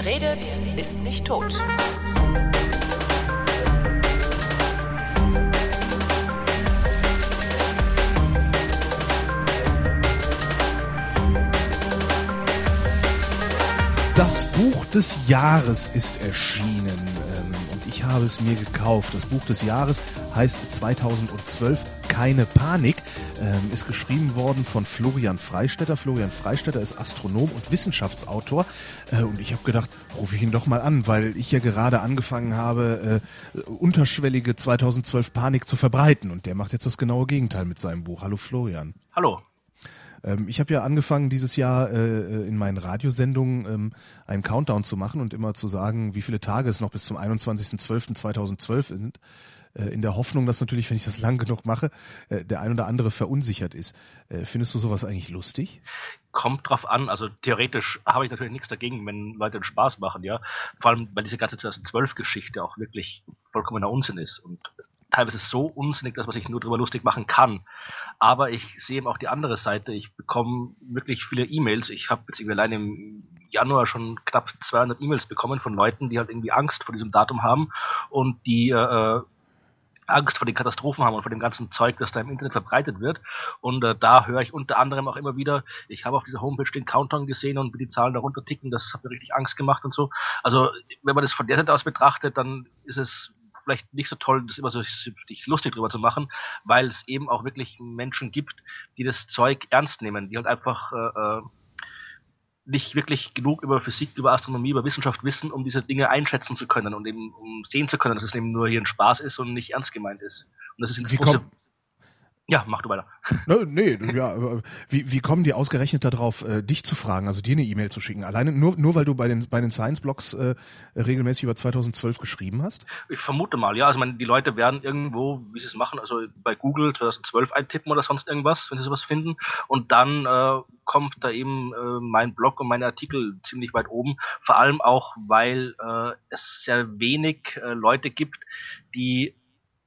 Wer redet, ist nicht tot. Das Buch des Jahres ist erschienen ähm, und ich habe es mir gekauft. Das Buch des Jahres heißt 2012 Keine Panik, ähm, ist geschrieben worden von Florian Freistetter. Florian Freistetter ist Astronom und Wissenschaftsautor äh, und ich habe gedacht, rufe ich ihn doch mal an, weil ich ja gerade angefangen habe, äh, unterschwellige 2012 Panik zu verbreiten und der macht jetzt das genaue Gegenteil mit seinem Buch. Hallo Florian. Hallo. Ähm, ich habe ja angefangen, dieses Jahr äh, in meinen Radiosendungen ähm, einen Countdown zu machen und immer zu sagen, wie viele Tage es noch bis zum 21.12.2012 sind. Äh, in der Hoffnung, dass natürlich, wenn ich das lang genug mache, äh, der ein oder andere verunsichert ist. Äh, findest du sowas eigentlich lustig? Kommt drauf an. Also theoretisch habe ich natürlich nichts dagegen, wenn Leute Spaß machen, ja. Vor allem, weil diese ganze 2012-Geschichte auch wirklich vollkommener Unsinn ist und teilweise so unsinnig, dass man sich nur darüber lustig machen kann. Aber ich sehe eben auch die andere Seite. Ich bekomme wirklich viele E-Mails. Ich habe jetzt allein im Januar schon knapp 200 E-Mails bekommen von Leuten, die halt irgendwie Angst vor diesem Datum haben und die äh, Angst vor den Katastrophen haben und vor dem ganzen Zeug, das da im Internet verbreitet wird. Und äh, da höre ich unter anderem auch immer wieder, ich habe auf dieser Homepage den Countdown gesehen und wie die Zahlen darunter ticken, das hat mir richtig Angst gemacht und so. Also wenn man das von der Seite aus betrachtet, dann ist es vielleicht nicht so toll, das immer so sich lustig drüber zu machen, weil es eben auch wirklich Menschen gibt, die das Zeug ernst nehmen, die halt einfach äh, äh nicht wirklich genug über Physik, über Astronomie, über Wissenschaft wissen, um diese Dinge einschätzen zu können und eben um sehen zu können, dass es eben nur hier ein Spaß ist und nicht ernst gemeint ist. Und das ist das große, ja, mach du weiter. Ne, nee, ja, wie, wie kommen die ausgerechnet darauf, äh, dich zu fragen, also dir eine E-Mail zu schicken? Alleine nur, nur weil du bei den, bei den Science-Blogs äh, regelmäßig über 2012 geschrieben hast? Ich vermute mal, ja. Also meine, die Leute werden irgendwo, wie sie es machen, also bei Google 2012 eintippen oder sonst irgendwas, wenn sie sowas finden. Und dann äh, kommt da eben äh, mein Blog und meine Artikel ziemlich weit oben. Vor allem auch, weil äh, es sehr wenig äh, Leute gibt, die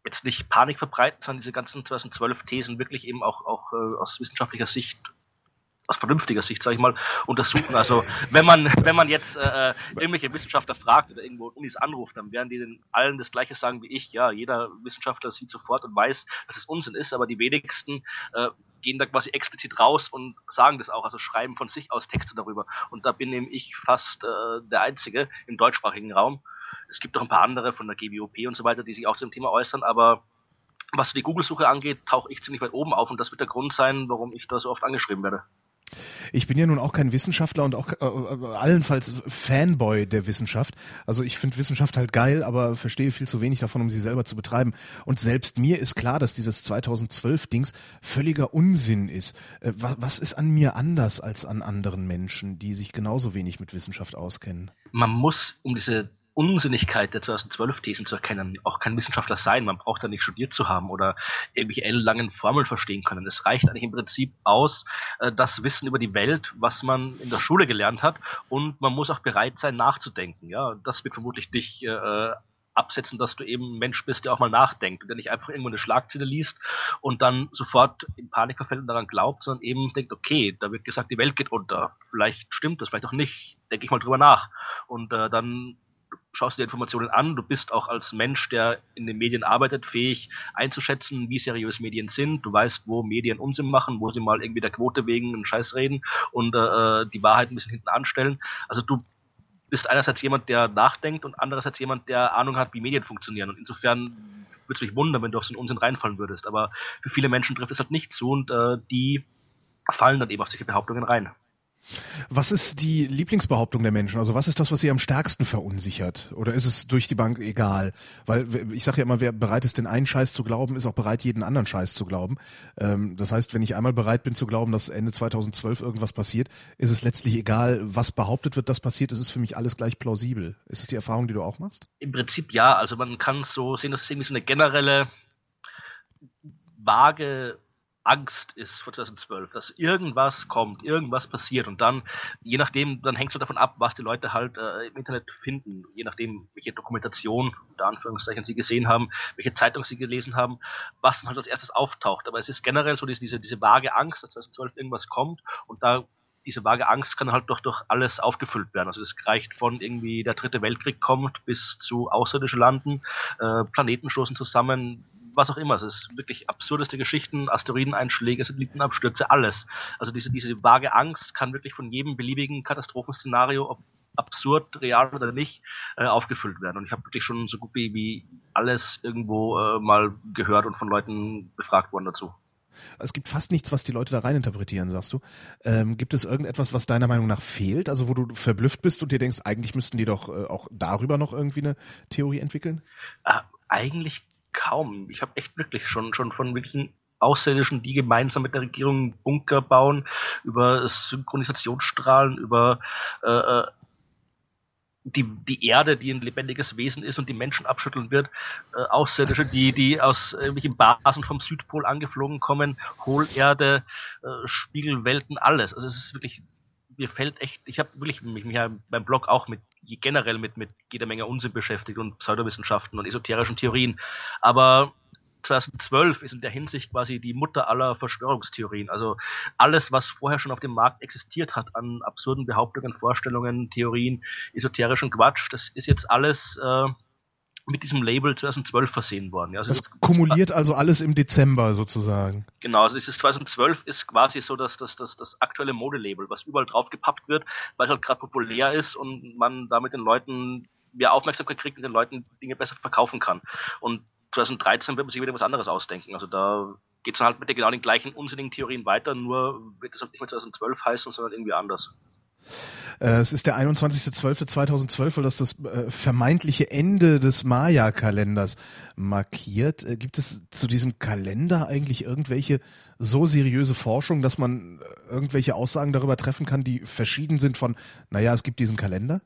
jetzt nicht Panik verbreiten, sondern diese ganzen 2012 Thesen wirklich eben auch, auch äh, aus wissenschaftlicher Sicht aus vernünftiger Sicht, sage ich mal, untersuchen. Also wenn man wenn man jetzt äh, äh, irgendwelche Wissenschaftler fragt oder irgendwo Unis anruft, dann werden die den allen das Gleiche sagen wie ich. Ja, jeder Wissenschaftler sieht sofort und weiß, dass es Unsinn ist, aber die wenigsten äh, gehen da quasi explizit raus und sagen das auch, also schreiben von sich aus Texte darüber. Und da bin eben ich fast äh, der Einzige im deutschsprachigen Raum. Es gibt auch ein paar andere von der GWOP und so weiter, die sich auch zu dem Thema äußern, aber was die Google-Suche angeht, tauche ich ziemlich weit oben auf und das wird der Grund sein, warum ich da so oft angeschrieben werde. Ich bin ja nun auch kein Wissenschaftler und auch äh, äh allenfalls Fanboy der Wissenschaft. Also ich finde Wissenschaft halt geil, aber verstehe viel zu wenig davon, um sie selber zu betreiben. Und selbst mir ist klar, dass dieses 2012-Dings völliger Unsinn ist. Äh, was, was ist an mir anders als an anderen Menschen, die sich genauso wenig mit Wissenschaft auskennen? Man muss, um diese Unsinnigkeit der 2012-Thesen zu erkennen, auch kein Wissenschaftler sein. Man braucht da nicht studiert zu haben oder irgendwelche ellenlangen Formeln verstehen können. Es reicht eigentlich im Prinzip aus, äh, das Wissen über die Welt, was man in der Schule gelernt hat, und man muss auch bereit sein, nachzudenken. Ja, das wird vermutlich dich äh, absetzen, dass du eben ein Mensch bist, der auch mal nachdenkt und der nicht einfach irgendwo eine Schlagzeile liest und dann sofort in Panik verfällt und daran glaubt, sondern eben denkt, okay, da wird gesagt, die Welt geht unter. Vielleicht stimmt das, vielleicht auch nicht. Denke ich mal drüber nach. Und äh, dann schaust dir Informationen an, du bist auch als Mensch, der in den Medien arbeitet, fähig einzuschätzen, wie seriös Medien sind. Du weißt, wo Medien Unsinn machen, wo sie mal irgendwie der Quote wegen einen Scheiß reden und äh, die Wahrheit ein bisschen hinten anstellen. Also du bist einerseits jemand, der nachdenkt und andererseits jemand, der Ahnung hat, wie Medien funktionieren. Und insofern würde es mich wundern, wenn du auf so einen Unsinn reinfallen würdest. Aber für viele Menschen trifft es halt nicht zu und äh, die fallen dann eben auf solche Behauptungen rein. Was ist die Lieblingsbehauptung der Menschen? Also was ist das, was sie am stärksten verunsichert? Oder ist es durch die Bank egal? Weil ich sage ja immer, wer bereit ist, den einen Scheiß zu glauben, ist auch bereit, jeden anderen Scheiß zu glauben. Ähm, das heißt, wenn ich einmal bereit bin zu glauben, dass Ende 2012 irgendwas passiert, ist es letztlich egal, was behauptet wird, dass passiert. Es ist für mich alles gleich plausibel. Ist es die Erfahrung, die du auch machst? Im Prinzip ja. Also man kann so sehen, dass es irgendwie so eine generelle vage Angst ist vor 2012, dass irgendwas kommt, irgendwas passiert und dann, je nachdem, dann hängt es davon ab, was die Leute halt äh, im Internet finden, je nachdem, welche Dokumentation, unter Anführungszeichen, sie gesehen haben, welche Zeitung sie gelesen haben, was dann halt als erstes auftaucht. Aber es ist generell so diese, diese, vage Angst, dass 2012 irgendwas kommt und da diese vage Angst kann halt doch durch alles aufgefüllt werden. Also es reicht von irgendwie der dritte Weltkrieg kommt bis zu außerirdische Landen, äh, Planeten stoßen zusammen, was auch immer. Es ist wirklich absurdeste Geschichten, Asteroideneinschläge, Satellitenabstürze, alles. Also diese, diese vage Angst kann wirklich von jedem beliebigen Katastrophenszenario, ob absurd, real oder nicht, äh, aufgefüllt werden. Und ich habe wirklich schon so gut wie, wie alles irgendwo äh, mal gehört und von Leuten befragt worden dazu. Es gibt fast nichts, was die Leute da rein interpretieren, sagst du. Ähm, gibt es irgendetwas, was deiner Meinung nach fehlt? Also wo du verblüfft bist und dir denkst, eigentlich müssten die doch äh, auch darüber noch irgendwie eine Theorie entwickeln? Äh, eigentlich kaum. Ich habe echt wirklich schon, schon von wirklichen Außerirdischen, die gemeinsam mit der Regierung Bunker bauen, über Synchronisationsstrahlen, über äh, äh die, die Erde, die ein lebendiges Wesen ist und die Menschen abschütteln wird, äh, Außerirdische, die, die aus irgendwelchen Basen vom Südpol angeflogen kommen, Hohlerde, äh, Spiegelwelten, alles. Also es ist wirklich, mir fällt echt, ich habe wirklich mich, mich ja beim Blog auch mit generell mit, mit jeder Menge Unsinn beschäftigt und Pseudowissenschaften und esoterischen Theorien. Aber 2012 ist in der Hinsicht quasi die Mutter aller Verschwörungstheorien. Also alles, was vorher schon auf dem Markt existiert hat an absurden Behauptungen, Vorstellungen, Theorien, esoterischen Quatsch, das ist jetzt alles äh, mit diesem Label 2012 versehen worden. Also das, das kumuliert also alles im Dezember sozusagen. Genau, also dieses 2012 ist quasi so das, das, das, das aktuelle Modelabel, was überall drauf gepappt wird, weil es halt gerade populär ist und man damit den Leuten mehr Aufmerksamkeit kriegt und den Leuten Dinge besser verkaufen kann. Und 2013 wird man sich wieder was anderes ausdenken. Also da geht es halt mit der genau den gleichen unsinnigen Theorien weiter, nur wird es halt nicht mehr 2012 heißen, sondern irgendwie anders. Äh, es ist der 21.12.2012, weil das das äh, vermeintliche Ende des Maya-Kalenders markiert. Äh, gibt es zu diesem Kalender eigentlich irgendwelche so seriöse Forschung, dass man irgendwelche Aussagen darüber treffen kann, die verschieden sind von, naja, es gibt diesen Kalender?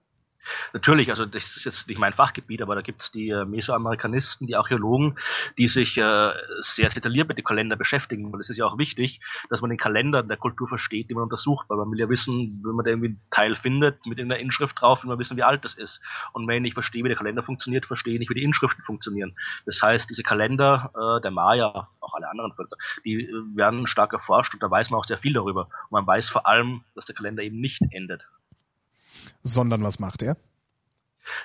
Natürlich, also das ist jetzt nicht mein Fachgebiet, aber da gibt es die äh, Mesoamerikanisten, die Archäologen, die sich äh, sehr detailliert mit dem Kalender beschäftigen, weil es ist ja auch wichtig, dass man den Kalender der Kultur versteht, die man untersucht, weil man will ja wissen, wenn man da irgendwie einen Teil findet mit einer Inschrift drauf, will man wissen, wie alt das ist. Und wenn ich verstehe, wie der Kalender funktioniert, verstehe ich wie die Inschriften funktionieren. Das heißt, diese Kalender äh, der Maya, auch alle anderen Völker, die äh, werden stark erforscht und da weiß man auch sehr viel darüber. Und man weiß vor allem, dass der Kalender eben nicht endet sondern was macht er?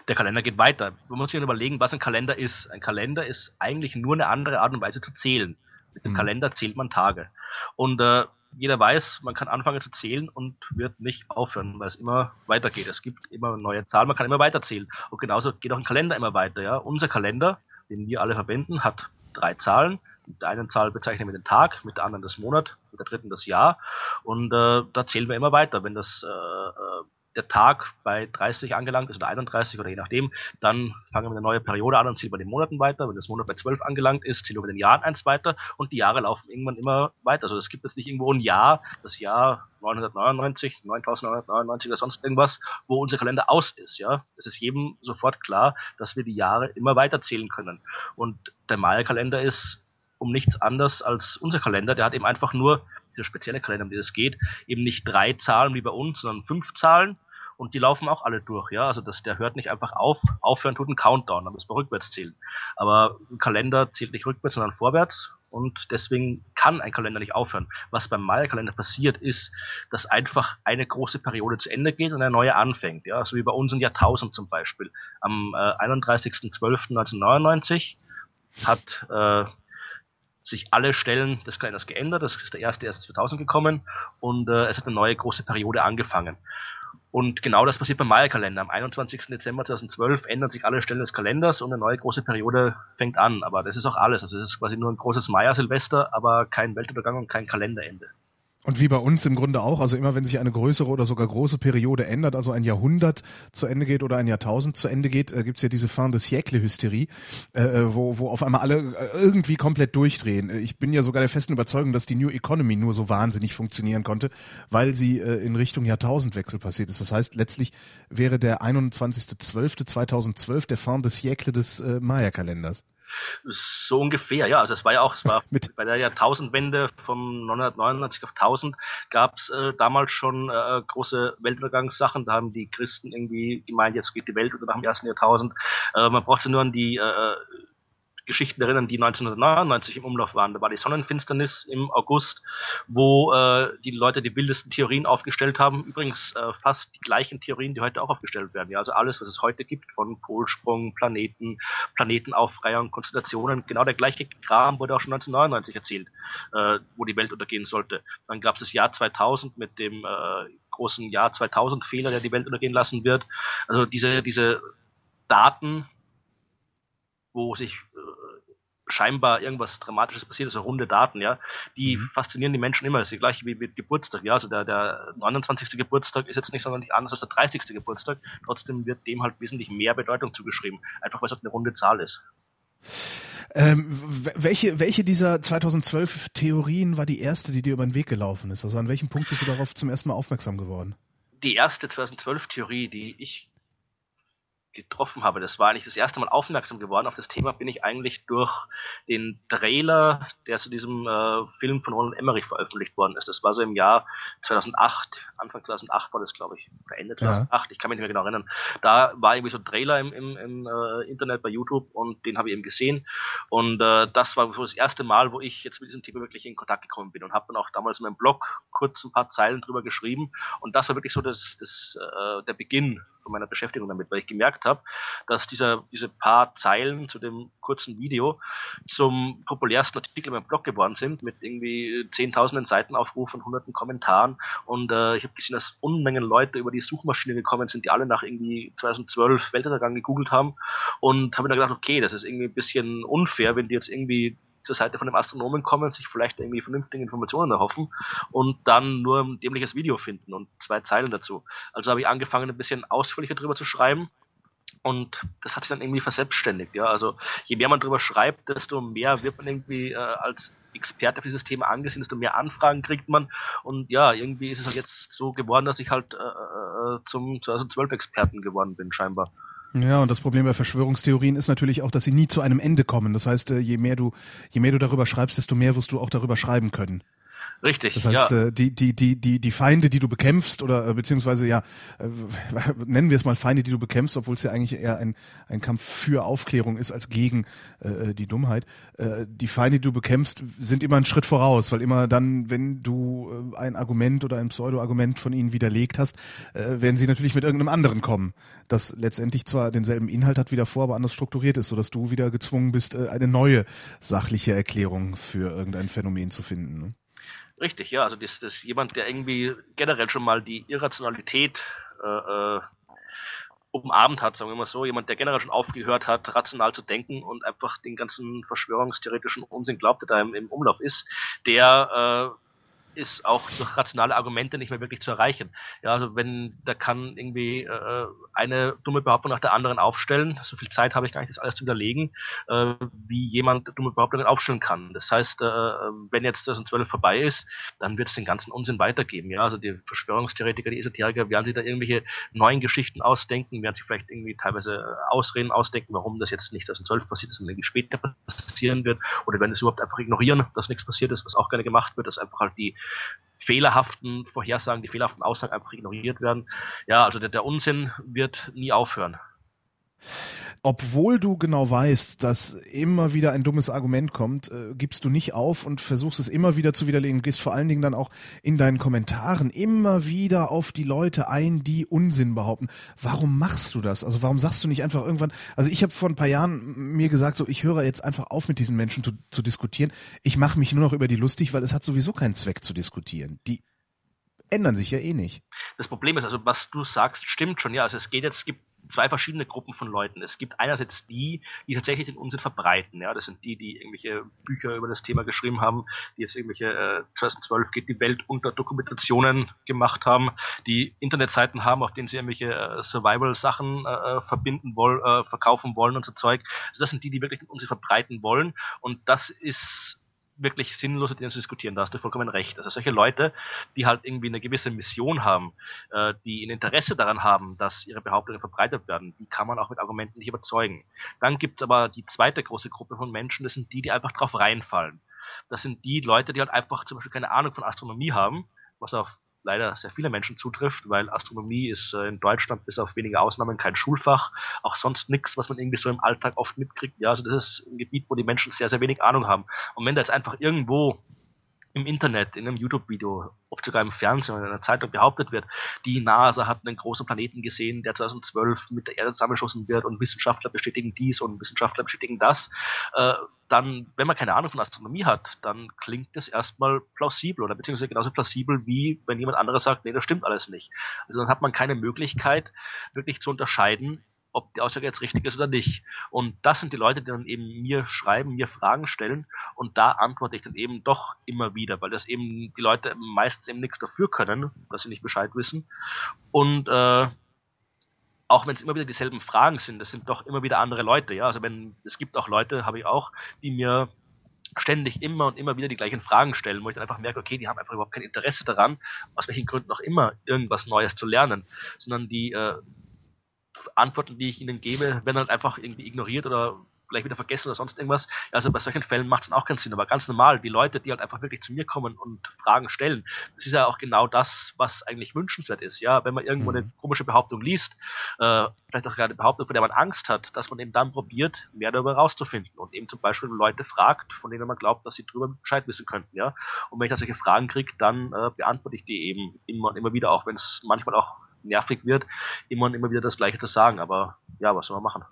Der Kalender geht weiter. Man muss sich überlegen, was ein Kalender ist. Ein Kalender ist eigentlich nur eine andere Art und Weise zu zählen. Mit dem mhm. Kalender zählt man Tage. Und äh, jeder weiß, man kann anfangen zu zählen und wird nicht aufhören, weil es immer weitergeht. Es gibt immer neue Zahlen, man kann immer weiter zählen. Und genauso geht auch ein Kalender immer weiter. Ja? Unser Kalender, den wir alle verwenden, hat drei Zahlen. Mit der einen Zahl bezeichnen wir den Tag, mit der anderen das Monat, mit der dritten das Jahr. Und äh, da zählen wir immer weiter. Wenn das äh, äh der Tag bei 30 angelangt ist oder 31 oder je nachdem, dann fangen wir eine neue Periode an und ziehen bei den Monaten weiter. Wenn das Monat bei 12 angelangt ist, ziehen wir bei den Jahren eins weiter und die Jahre laufen irgendwann immer weiter. Also es gibt jetzt nicht irgendwo ein Jahr, das Jahr 999, 9999 oder sonst irgendwas, wo unser Kalender aus ist. Ja, es ist jedem sofort klar, dass wir die Jahre immer weiter zählen können. Und der Maya-Kalender ist um nichts anders als unser Kalender. Der hat eben einfach nur dieser spezielle Kalender, um den es geht, eben nicht drei Zahlen wie bei uns, sondern fünf Zahlen und die laufen auch alle durch, ja. Also das, der hört nicht einfach auf, aufhören tut ein Countdown, dann müssen wir rückwärts zählen. Aber ein Kalender zählt nicht rückwärts, sondern vorwärts und deswegen kann ein Kalender nicht aufhören. Was beim Maya-Kalender passiert, ist, dass einfach eine große Periode zu Ende geht und eine neue anfängt, ja. So wie bei uns in Jahrtausend zum Beispiel. Am äh, 31.12.1999 hat äh, sich alle Stellen des Kalenders geändert. Das ist der erste erst 2000 gekommen und äh, es hat eine neue große Periode angefangen. Und genau das passiert beim Maya-Kalender. Am 21. Dezember 2012 ändern sich alle Stellen des Kalenders und eine neue große Periode fängt an. Aber das ist auch alles. Also es ist quasi nur ein großes Maya-Silvester, aber kein Weltuntergang und kein Kalenderende. Und wie bei uns im Grunde auch, also immer wenn sich eine größere oder sogar große Periode ändert, also ein Jahrhundert zu Ende geht oder ein Jahrtausend zu Ende geht, äh, gibt's ja diese Fin de siècle-Hysterie, äh, äh, wo, wo auf einmal alle äh, irgendwie komplett durchdrehen. Ich bin ja sogar der festen Überzeugung, dass die New Economy nur so wahnsinnig funktionieren konnte, weil sie äh, in Richtung Jahrtausendwechsel passiert ist. Das heißt, letztlich wäre der 21.12.2012 der Fin de siècle des äh, Maya-Kalenders. So ungefähr, ja. Also es war ja auch, es war Mit bei der Jahrtausendwende von 999 auf 1000 gab es äh, damals schon äh, große Weltuntergangssachen. Da haben die Christen irgendwie gemeint, jetzt geht die Welt unter nach dem ersten Jahrtausend. Äh, man braucht sich nur an die äh, Geschichten erinnern, die 1999 im Umlauf waren. Da war die Sonnenfinsternis im August, wo äh, die Leute die wildesten Theorien aufgestellt haben. Übrigens äh, fast die gleichen Theorien, die heute auch aufgestellt werden. Ja, also alles, was es heute gibt, von Polsprung, Planeten, Planetenaufreihung, Konstellationen, genau der gleiche Kram wurde auch schon 1999 erzählt, äh, wo die Welt untergehen sollte. Dann gab es das Jahr 2000 mit dem äh, großen Jahr 2000 Fehler, der die Welt untergehen lassen wird. Also diese, diese Daten, wo sich äh, scheinbar irgendwas Dramatisches passiert ist, so runde Daten, ja, die mhm. faszinieren die Menschen immer. Das ist die gleiche wie mit Geburtstag, ja. Also der, der 29. Geburtstag ist jetzt nicht sonderlich anders als der 30. Geburtstag. Trotzdem wird dem halt wesentlich mehr Bedeutung zugeschrieben. Einfach weil es halt eine runde Zahl ist. Ähm, welche, welche dieser 2012 Theorien war die erste, die dir über den Weg gelaufen ist? Also an welchem Punkt bist du darauf zum ersten Mal aufmerksam geworden? Die erste 2012 Theorie, die ich getroffen habe. Das war eigentlich das erste Mal aufmerksam geworden. Auf das Thema bin ich eigentlich durch den Trailer, der zu diesem äh, Film von Roland Emmerich veröffentlicht worden ist. Das war so im Jahr 2008, Anfang 2008 war das, glaube ich, oder Ende 2008, ja. ich kann mich nicht mehr genau erinnern. Da war irgendwie so ein Trailer im, im, im äh, Internet bei YouTube und den habe ich eben gesehen. Und äh, das war so das erste Mal, wo ich jetzt mit diesem Thema wirklich in Kontakt gekommen bin und habe dann auch damals in meinem Blog kurz ein paar Zeilen drüber geschrieben. Und das war wirklich so das, das, äh, der Beginn von meiner Beschäftigung damit, weil ich gemerkt habe, dass dieser, diese paar Zeilen zu dem kurzen Video zum populärsten Artikel in meinem Blog geworden sind, mit irgendwie zehntausenden Seitenaufrufen und hunderten Kommentaren. Und äh, ich habe gesehen, dass Unmengen Leute über die Suchmaschine gekommen sind, die alle nach irgendwie 2012 Weltuntergang gegoogelt haben. Und habe mir dann gedacht, okay, das ist irgendwie ein bisschen unfair, wenn die jetzt irgendwie zur Seite von dem Astronomen kommen, sich vielleicht irgendwie vernünftige Informationen erhoffen und dann nur ein dämliches Video finden und zwei Zeilen dazu. Also habe ich angefangen, ein bisschen ausführlicher drüber zu schreiben und das hat sich dann irgendwie verselbstständigt. Ja, also je mehr man drüber schreibt, desto mehr wird man irgendwie äh, als Experte für dieses Thema angesehen, desto mehr Anfragen kriegt man. Und ja, irgendwie ist es halt jetzt so geworden, dass ich halt äh, äh zum 2012 Experten geworden bin, scheinbar. Ja, und das Problem bei Verschwörungstheorien ist natürlich auch, dass sie nie zu einem Ende kommen. Das heißt, äh, je mehr du, je mehr du darüber schreibst, desto mehr wirst du auch darüber schreiben können. Richtig. Das heißt, ja. Äh, die, die, die, die, die Feinde, die du bekämpfst, oder äh, beziehungsweise ja, äh, nennen wir es mal Feinde, die du bekämpfst, obwohl es ja eigentlich eher ein, ein Kampf für Aufklärung ist als gegen äh, die Dummheit. Äh, die Feinde, die du bekämpfst, sind immer einen Schritt voraus, weil immer dann, wenn du ein Argument oder ein Pseudo-Argument von ihnen widerlegt hast, äh, werden sie natürlich mit irgendeinem anderen kommen, das letztendlich zwar denselben Inhalt hat wie davor, aber anders strukturiert ist, sodass du wieder gezwungen bist, eine neue sachliche Erklärung für irgendein Phänomen zu finden. Ne? Richtig, ja. Also das, das jemand, der irgendwie generell schon mal die Irrationalität äh, äh, umarmt hat, sagen wir mal so, jemand, der generell schon aufgehört hat, rational zu denken und einfach den ganzen verschwörungstheoretischen Unsinn glaubt, der da im, im Umlauf ist, der äh, ist auch durch rationale Argumente nicht mehr wirklich zu erreichen. Ja, also wenn da kann irgendwie äh, eine dumme Behauptung nach der anderen aufstellen, so viel Zeit habe ich gar nicht, das alles zu widerlegen, äh, wie jemand dumme Behauptungen aufstellen kann. Das heißt, äh, wenn jetzt 2012 vorbei ist, dann wird es den ganzen Unsinn weitergeben. Ja, also die Verschwörungstheoretiker, die Esoteriker werden sich da irgendwelche neuen Geschichten ausdenken, werden sich vielleicht irgendwie teilweise Ausreden ausdenken, warum das jetzt nicht 2012 passiert ist, sondern irgendwie später passieren wird, oder werden es überhaupt einfach ignorieren, dass nichts passiert ist, was auch gerne gemacht wird, dass einfach halt die fehlerhaften Vorhersagen, die fehlerhaften Aussagen einfach ignoriert werden. Ja, also der, der Unsinn wird nie aufhören obwohl du genau weißt, dass immer wieder ein dummes Argument kommt, äh, gibst du nicht auf und versuchst es immer wieder zu widerlegen. Gehst vor allen Dingen dann auch in deinen Kommentaren immer wieder auf die Leute ein, die Unsinn behaupten. Warum machst du das? Also warum sagst du nicht einfach irgendwann, also ich habe vor ein paar Jahren mir gesagt, so ich höre jetzt einfach auf mit diesen Menschen zu, zu diskutieren. Ich mache mich nur noch über die lustig, weil es hat sowieso keinen Zweck zu diskutieren. Die ändern sich ja eh nicht. Das Problem ist also, was du sagst, stimmt schon, ja. Also es geht jetzt, es gibt zwei verschiedene Gruppen von Leuten. Es gibt einerseits die, die tatsächlich den Unsinn verbreiten. Ja, das sind die, die irgendwelche Bücher über das Thema geschrieben haben, die jetzt irgendwelche äh, 2012 geht die Welt unter Dokumentationen gemacht haben, die Internetseiten haben, auf denen sie irgendwelche äh, Survival-Sachen äh, äh verbinden wollen, äh, verkaufen wollen und so Zeug. Also das sind die, die wirklich den Unsinn verbreiten wollen. Und das ist wirklich sinnlos, mit denen zu diskutieren. Da hast du vollkommen recht. Also solche Leute, die halt irgendwie eine gewisse Mission haben, äh, die ein Interesse daran haben, dass ihre Behauptungen verbreitet werden, die kann man auch mit Argumenten nicht überzeugen. Dann gibt es aber die zweite große Gruppe von Menschen, das sind die, die einfach drauf reinfallen. Das sind die Leute, die halt einfach zum Beispiel keine Ahnung von Astronomie haben, was auf leider sehr viele Menschen zutrifft, weil Astronomie ist äh, in Deutschland bis auf wenige Ausnahmen kein Schulfach, auch sonst nichts, was man irgendwie so im Alltag oft mitkriegt. Ja, also das ist ein Gebiet, wo die Menschen sehr, sehr wenig Ahnung haben. Und wenn da jetzt einfach irgendwo im Internet, in einem YouTube-Video, oft sogar im Fernsehen oder in einer Zeitung behauptet wird, die NASA hat einen großen Planeten gesehen, der 2012 mit der Erde zusammengeschossen wird und Wissenschaftler bestätigen dies und Wissenschaftler bestätigen das, äh, dann, wenn man keine Ahnung von Astronomie hat, dann klingt das erstmal plausibel oder beziehungsweise genauso plausibel, wie wenn jemand anderes sagt, nee, das stimmt alles nicht. Also dann hat man keine Möglichkeit, wirklich zu unterscheiden, ob die Aussage jetzt richtig ist oder nicht. Und das sind die Leute, die dann eben mir schreiben, mir Fragen stellen und da antworte ich dann eben doch immer wieder, weil das eben die Leute meistens eben nichts dafür können, dass sie nicht Bescheid wissen. Und äh, auch wenn es immer wieder dieselben Fragen sind, das sind doch immer wieder andere Leute, ja. Also wenn es gibt auch Leute, habe ich auch, die mir ständig immer und immer wieder die gleichen Fragen stellen, wo ich dann einfach merke, okay, die haben einfach überhaupt kein Interesse daran, aus welchen Gründen auch immer, irgendwas Neues zu lernen, sondern die äh, Antworten, die ich ihnen gebe, werden halt einfach irgendwie ignoriert oder gleich wieder vergessen oder sonst irgendwas. Also bei solchen Fällen macht es auch keinen Sinn. Aber ganz normal, die Leute, die halt einfach wirklich zu mir kommen und Fragen stellen, das ist ja auch genau das, was eigentlich wünschenswert ist. Ja, wenn man irgendwo mhm. eine komische Behauptung liest, äh, vielleicht auch gerade eine Behauptung, vor der man Angst hat, dass man eben dann probiert, mehr darüber rauszufinden und eben zum Beispiel Leute fragt, von denen man glaubt, dass sie darüber Bescheid wissen könnten. Ja, und wenn ich da solche Fragen kriege, dann äh, beantworte ich die eben immer und immer wieder, auch wenn es manchmal auch nervig wird, immer und immer wieder das Gleiche zu sagen. Aber ja, was soll man machen?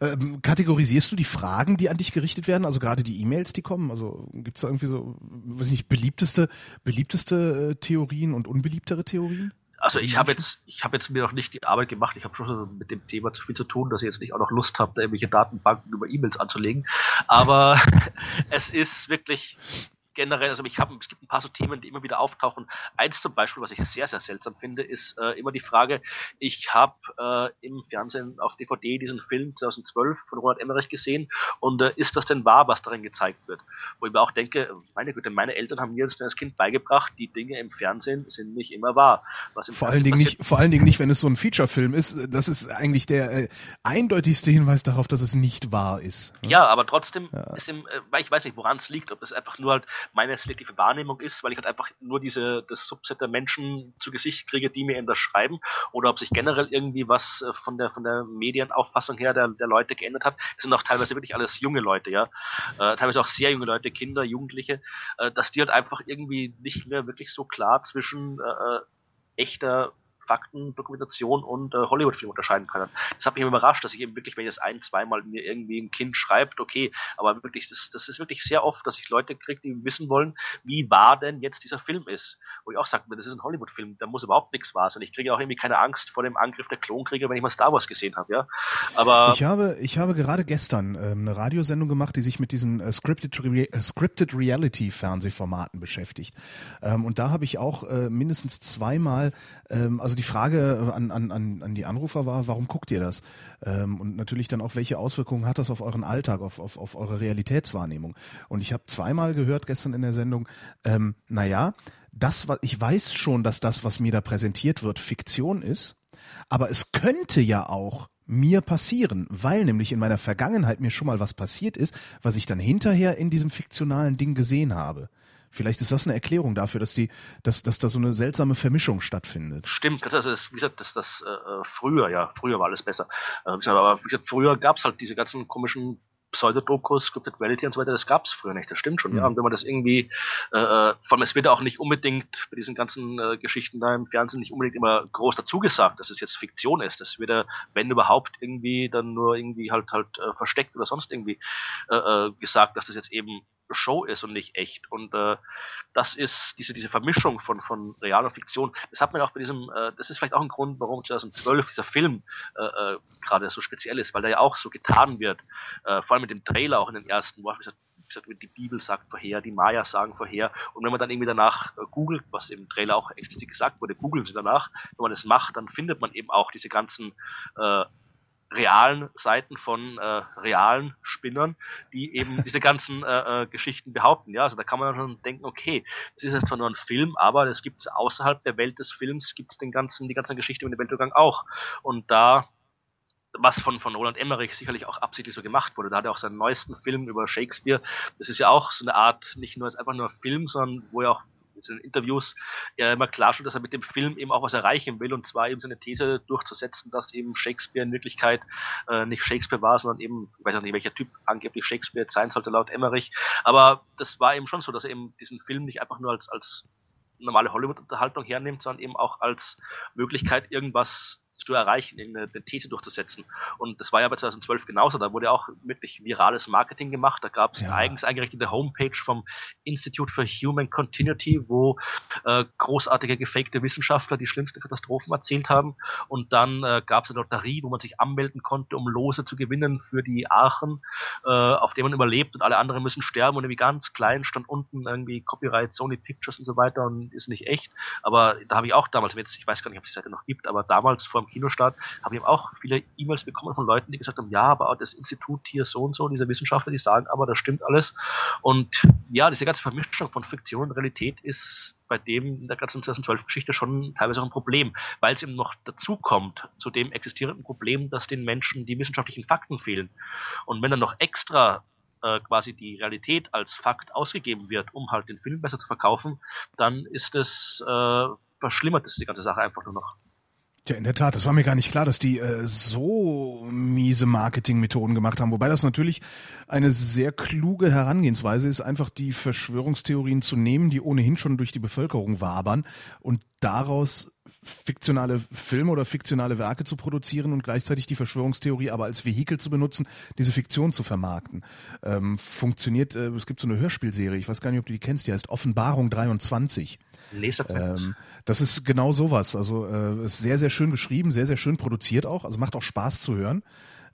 Ähm, kategorisierst du die Fragen, die an dich gerichtet werden, also gerade die E-Mails, die kommen? Also gibt es da irgendwie so, weiß nicht, beliebteste, beliebteste äh, Theorien und unbeliebtere Theorien? Also ich habe jetzt, ich habe jetzt mir noch nicht die Arbeit gemacht. Ich habe schon mit dem Thema zu viel zu tun, dass ich jetzt nicht auch noch Lust habe, da irgendwelche Datenbanken über E-Mails anzulegen. Aber es ist wirklich generell, also ich habe, es gibt ein paar so Themen, die immer wieder auftauchen. Eins zum Beispiel, was ich sehr, sehr seltsam finde, ist äh, immer die Frage, ich habe äh, im Fernsehen auf DVD diesen Film 2012 von Ronald Emmerich gesehen und äh, ist das denn wahr, was darin gezeigt wird? Wo ich mir auch denke, meine Güte, meine Eltern haben mir als Kind beigebracht, die Dinge im Fernsehen sind nicht immer wahr. vor allen Dingen nicht, vor allen Dingen nicht, wenn es so ein Feature-Film ist. Das ist eigentlich der äh, eindeutigste Hinweis darauf, dass es nicht wahr ist. Ja, aber trotzdem ja. ist im, äh, weil ich weiß nicht, woran es liegt, ob es einfach nur halt meine selektive Wahrnehmung ist, weil ich halt einfach nur diese, das Subset der Menschen zu Gesicht kriege, die mir eben das schreiben, oder ob sich generell irgendwie was äh, von der, von der Medienauffassung her der, der Leute geändert hat. Es sind auch teilweise wirklich alles junge Leute, ja. Äh, teilweise auch sehr junge Leute, Kinder, Jugendliche, äh, dass die halt einfach irgendwie nicht mehr wirklich so klar zwischen äh, äh echter Fakten, Dokumentation und äh, Hollywood-Film unterscheiden können. Das hat mich überrascht, dass ich eben wirklich, wenn ich das ein, zweimal mir irgendwie ein Kind schreibt, okay, aber wirklich, das, das ist wirklich sehr oft, dass ich Leute kriege, die wissen wollen, wie wahr denn jetzt dieser Film ist. Wo ich auch sage, das ist ein Hollywood-Film, da muss überhaupt nichts wahr sein. Ich kriege auch irgendwie keine Angst vor dem Angriff der Klonkrieger, wenn ich mal Star Wars gesehen habe, ja. Aber ich habe, ich habe gerade gestern ähm, eine Radiosendung gemacht, die sich mit diesen äh, Scripted, Re äh, Scripted Reality Fernsehformaten beschäftigt. Ähm, und da habe ich auch äh, mindestens zweimal, ähm, also also die Frage an, an, an die Anrufer war, warum guckt ihr das? Ähm, und natürlich dann auch, welche Auswirkungen hat das auf euren Alltag, auf, auf, auf eure Realitätswahrnehmung? Und ich habe zweimal gehört gestern in der Sendung, ähm, naja, das, ich weiß schon, dass das, was mir da präsentiert wird, Fiktion ist, aber es könnte ja auch mir passieren, weil nämlich in meiner Vergangenheit mir schon mal was passiert ist, was ich dann hinterher in diesem fiktionalen Ding gesehen habe. Vielleicht ist das eine Erklärung dafür, dass die, dass, dass da so eine seltsame Vermischung stattfindet. Stimmt, das ist, wie gesagt, das, das äh, früher, ja, früher war alles besser. Äh, wie gesagt, aber wie gesagt, früher gab es halt diese ganzen komischen Pseudodokus, Scripted Reality und so weiter, das gab es früher nicht, das stimmt schon, ja. ja. Und wenn man das irgendwie, äh, äh, vor allem es wird auch nicht unbedingt bei diesen ganzen äh, Geschichten da im Fernsehen nicht unbedingt immer groß dazu gesagt, dass es jetzt Fiktion ist. Das wird wenn überhaupt, irgendwie dann nur irgendwie halt halt äh, versteckt oder sonst irgendwie äh, äh, gesagt, dass das jetzt eben Show ist und nicht echt. Und äh, das ist diese, diese Vermischung von, von Real und Fiktion. Das hat man auch bei diesem, äh, das ist vielleicht auch ein Grund, warum 2012 dieser Film äh, äh, gerade so speziell ist, weil da ja auch so getan wird, äh, vor allem mit dem Trailer auch in den ersten, wo gesagt, gesagt die Bibel sagt vorher, die Maya sagen vorher. Und wenn man dann irgendwie danach äh, googelt, was im Trailer auch explizit gesagt wurde, googeln sie danach, wenn man das macht, dann findet man eben auch diese ganzen äh, realen Seiten von äh, realen Spinnern, die eben diese ganzen äh, äh, Geschichten behaupten. Ja, also da kann man schon denken, okay, das ist jetzt zwar nur ein Film, aber das gibt es außerhalb der Welt des Films, gibt es den ganzen, die ganze Geschichte über den Weltuntergang auch. Und da was von, von Roland Emmerich sicherlich auch absichtlich so gemacht wurde. Da hat er auch seinen neuesten Film über Shakespeare. Das ist ja auch so eine Art, nicht nur als einfach nur Film, sondern wo er auch diesen Interviews ja immer klarstellt, dass er mit dem Film eben auch was erreichen will. Und zwar eben seine These durchzusetzen, dass eben Shakespeare in Wirklichkeit äh, nicht Shakespeare war, sondern eben, ich weiß auch nicht, welcher Typ angeblich Shakespeare sein sollte laut Emmerich, aber das war eben schon so, dass er eben diesen Film nicht einfach nur als, als normale Hollywood-Unterhaltung hernimmt, sondern eben auch als Möglichkeit, irgendwas zu erreichen, eine, eine These durchzusetzen. Und das war ja bei 2012 genauso. Da wurde auch wirklich virales Marketing gemacht. Da gab es ja. eine eigens eingerichtete Homepage vom Institute for Human Continuity, wo äh, großartige gefakte Wissenschaftler die schlimmsten Katastrophen erzählt haben. Und dann äh, gab es eine Lotterie, wo man sich anmelden konnte, um Lose zu gewinnen für die Aachen, äh, auf dem man überlebt und alle anderen müssen sterben. Und irgendwie ganz klein stand unten irgendwie Copyright, Sony Pictures und so weiter und ist nicht echt. Aber da habe ich auch damals, jetzt, ich weiß gar nicht, ob es die Seite noch gibt, aber damals vor dem Kinostart habe ich auch viele E-Mails bekommen von Leuten, die gesagt haben, ja, aber das Institut hier so und so, diese Wissenschaftler, die sagen, aber das stimmt alles. Und ja, diese ganze Vermischung von Fiktion und Realität ist bei dem in der ganzen 2012-Geschichte schon teilweise auch ein Problem, weil es eben noch dazu kommt, zu dem existierenden Problem, dass den Menschen die wissenschaftlichen Fakten fehlen. Und wenn dann noch extra äh, quasi die Realität als Fakt ausgegeben wird, um halt den Film besser zu verkaufen, dann ist es äh, verschlimmert es die ganze Sache einfach nur noch. Ja, in der Tat, das war mir gar nicht klar, dass die äh, so miese Marketingmethoden gemacht haben. Wobei das natürlich eine sehr kluge Herangehensweise ist, einfach die Verschwörungstheorien zu nehmen, die ohnehin schon durch die Bevölkerung wabern und daraus fiktionale Filme oder fiktionale Werke zu produzieren und gleichzeitig die Verschwörungstheorie aber als Vehikel zu benutzen, diese Fiktion zu vermarkten. Ähm, funktioniert, äh, es gibt so eine Hörspielserie, ich weiß gar nicht, ob du die kennst, die heißt Offenbarung 23. Ähm, das ist genau sowas. Also äh, ist sehr, sehr schön geschrieben, sehr, sehr schön produziert auch, also macht auch Spaß zu hören.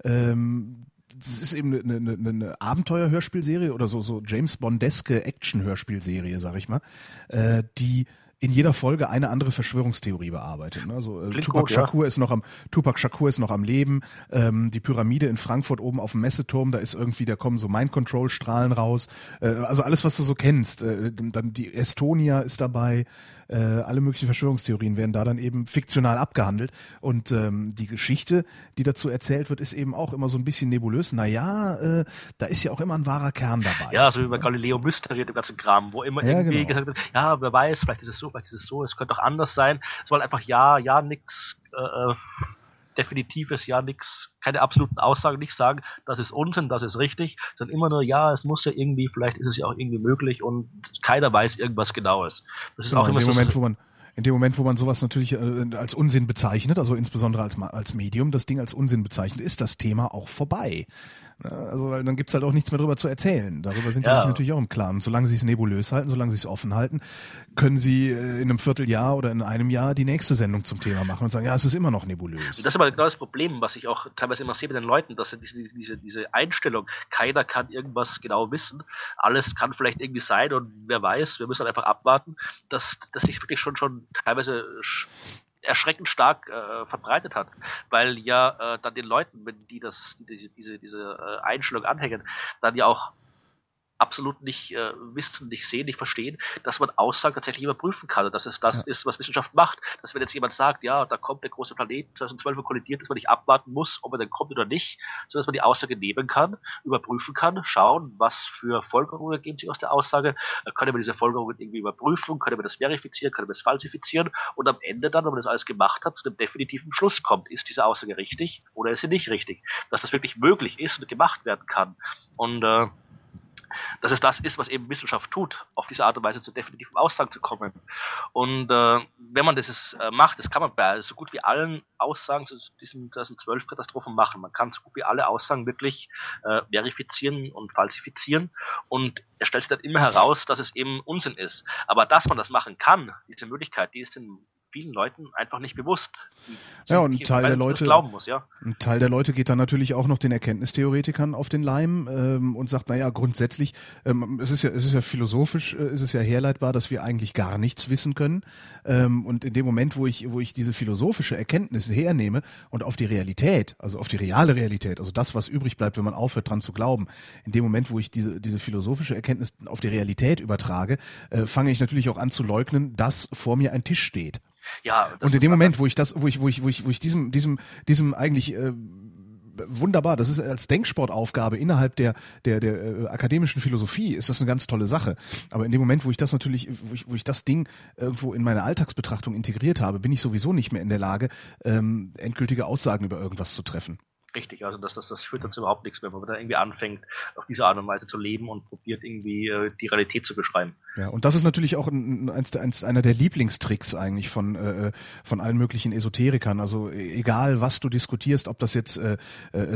Ähm, das ist eben eine, eine, eine Abenteuer-Hörspielserie oder so, so James Bondeske Action-Hörspielserie, sag ich mal, äh, die in jeder Folge eine andere Verschwörungstheorie bearbeitet. Ne? Also äh, Tupac gut, Shakur ja. ist noch am Tupac Shakur ist noch am Leben. Ähm, die Pyramide in Frankfurt oben auf dem Messeturm, da ist irgendwie, da kommen so Mind Control Strahlen raus. Äh, also alles, was du so kennst. Äh, dann die Estonia ist dabei. Äh, alle möglichen Verschwörungstheorien werden da dann eben fiktional abgehandelt. Und ähm, die Geschichte, die dazu erzählt wird, ist eben auch immer so ein bisschen nebulös. Naja, äh, da ist ja auch immer ein wahrer Kern dabei. Ja, so wie bei Galileo Mystery, dem ganzen Kram, wo immer ja, irgendwie genau. gesagt wird, ja, wer weiß, vielleicht ist es so vielleicht ist es so, es könnte auch anders sein. Es war halt einfach ja, ja, nix, äh, äh, definitives Ja, nix, keine absoluten Aussagen, nicht sagen, das ist Unsinn, das ist richtig, sondern immer nur, ja, es muss ja irgendwie, vielleicht ist es ja auch irgendwie möglich und keiner weiß irgendwas Genaues. Das ist genau, auch immer in dem so Moment, wo man in dem Moment, wo man sowas natürlich äh, als Unsinn bezeichnet, also insbesondere als, als Medium, das Ding als Unsinn bezeichnet, ist das Thema auch vorbei. Also dann gibt's halt auch nichts mehr drüber zu erzählen. Darüber sind ja. die sich natürlich auch im Klaren. Solange sie es nebulös halten, solange sie es offen halten, können sie äh, in einem Vierteljahr oder in einem Jahr die nächste Sendung zum Thema machen und sagen, ja, es ist immer noch nebulös. Das ist aber genau das Problem, was ich auch teilweise immer sehe bei den Leuten, dass diese, diese, diese Einstellung, keiner kann irgendwas genau wissen, alles kann vielleicht irgendwie sein und wer weiß, wir müssen halt einfach abwarten, dass, dass sich wirklich schon, schon teilweise erschreckend stark äh, verbreitet hat, weil ja äh, dann den Leuten, wenn die das, die, diese, diese, äh, Einstellung anhängen, dann ja auch absolut nicht äh, wissen, nicht sehen, nicht verstehen, dass man Aussagen tatsächlich überprüfen kann dass es das ja. ist, was Wissenschaft macht. Dass wenn jetzt jemand sagt, ja, da kommt der große Planet 2012 und kollidiert, dass man nicht abwarten muss, ob er dann kommt oder nicht, sondern dass man die Aussage nehmen kann, überprüfen kann, schauen, was für Folgerungen ergeben sich aus der Aussage, können wir diese Folgerungen irgendwie überprüfen, können wir das verifizieren, können wir das falsifizieren und am Ende dann, wenn man das alles gemacht hat, zu einem definitiven Schluss kommt, ist diese Aussage richtig oder ist sie nicht richtig. Dass das wirklich möglich ist und gemacht werden kann. Und äh, dass es das ist, was eben Wissenschaft tut, auf diese Art und Weise zu definitiven Aussagen zu kommen. Und äh, wenn man das äh, macht, das kann man bei so gut wie allen Aussagen zu diesen 2012 Katastrophen machen. Man kann so gut wie alle Aussagen wirklich äh, verifizieren und falsifizieren und es stellt sich dann immer heraus, dass es eben Unsinn ist. Aber dass man das machen kann, diese Möglichkeit, die ist in vielen Leuten einfach nicht bewusst. Ja, und ein Teil der Leute, muss, ja. ein Teil der Leute geht dann natürlich auch noch den Erkenntnistheoretikern auf den Leim ähm, und sagt, naja, grundsätzlich, ähm, es ist ja, es ist ja philosophisch, äh, ist es ja herleitbar, dass wir eigentlich gar nichts wissen können. Ähm, und in dem Moment, wo ich, wo ich diese philosophische Erkenntnis hernehme und auf die Realität, also auf die reale Realität, also das, was übrig bleibt, wenn man aufhört, dran zu glauben, in dem Moment, wo ich diese, diese philosophische Erkenntnis auf die Realität übertrage, äh, fange ich natürlich auch an zu leugnen, dass vor mir ein Tisch steht. Ja, und in dem Moment, wo ich das, wo ich, wo ich, wo ich, wo ich diesem, diesem, diesem eigentlich äh, wunderbar. Das ist als Denksportaufgabe innerhalb der, der, der äh, akademischen Philosophie ist das eine ganz tolle Sache. Aber in dem Moment, wo ich das natürlich, wo ich, wo ich das Ding irgendwo in meine Alltagsbetrachtung integriert habe, bin ich sowieso nicht mehr in der Lage, ähm, endgültige Aussagen über irgendwas zu treffen. Richtig, also das, das, das führt dazu überhaupt nichts mehr, wenn man da irgendwie anfängt, auf diese Art und Weise zu leben und probiert irgendwie äh, die Realität zu beschreiben. Ja, und das ist natürlich auch ein, eins, eins, einer der Lieblingstricks eigentlich von, äh, von allen möglichen Esoterikern. Also e, egal, was du diskutierst, ob das jetzt äh,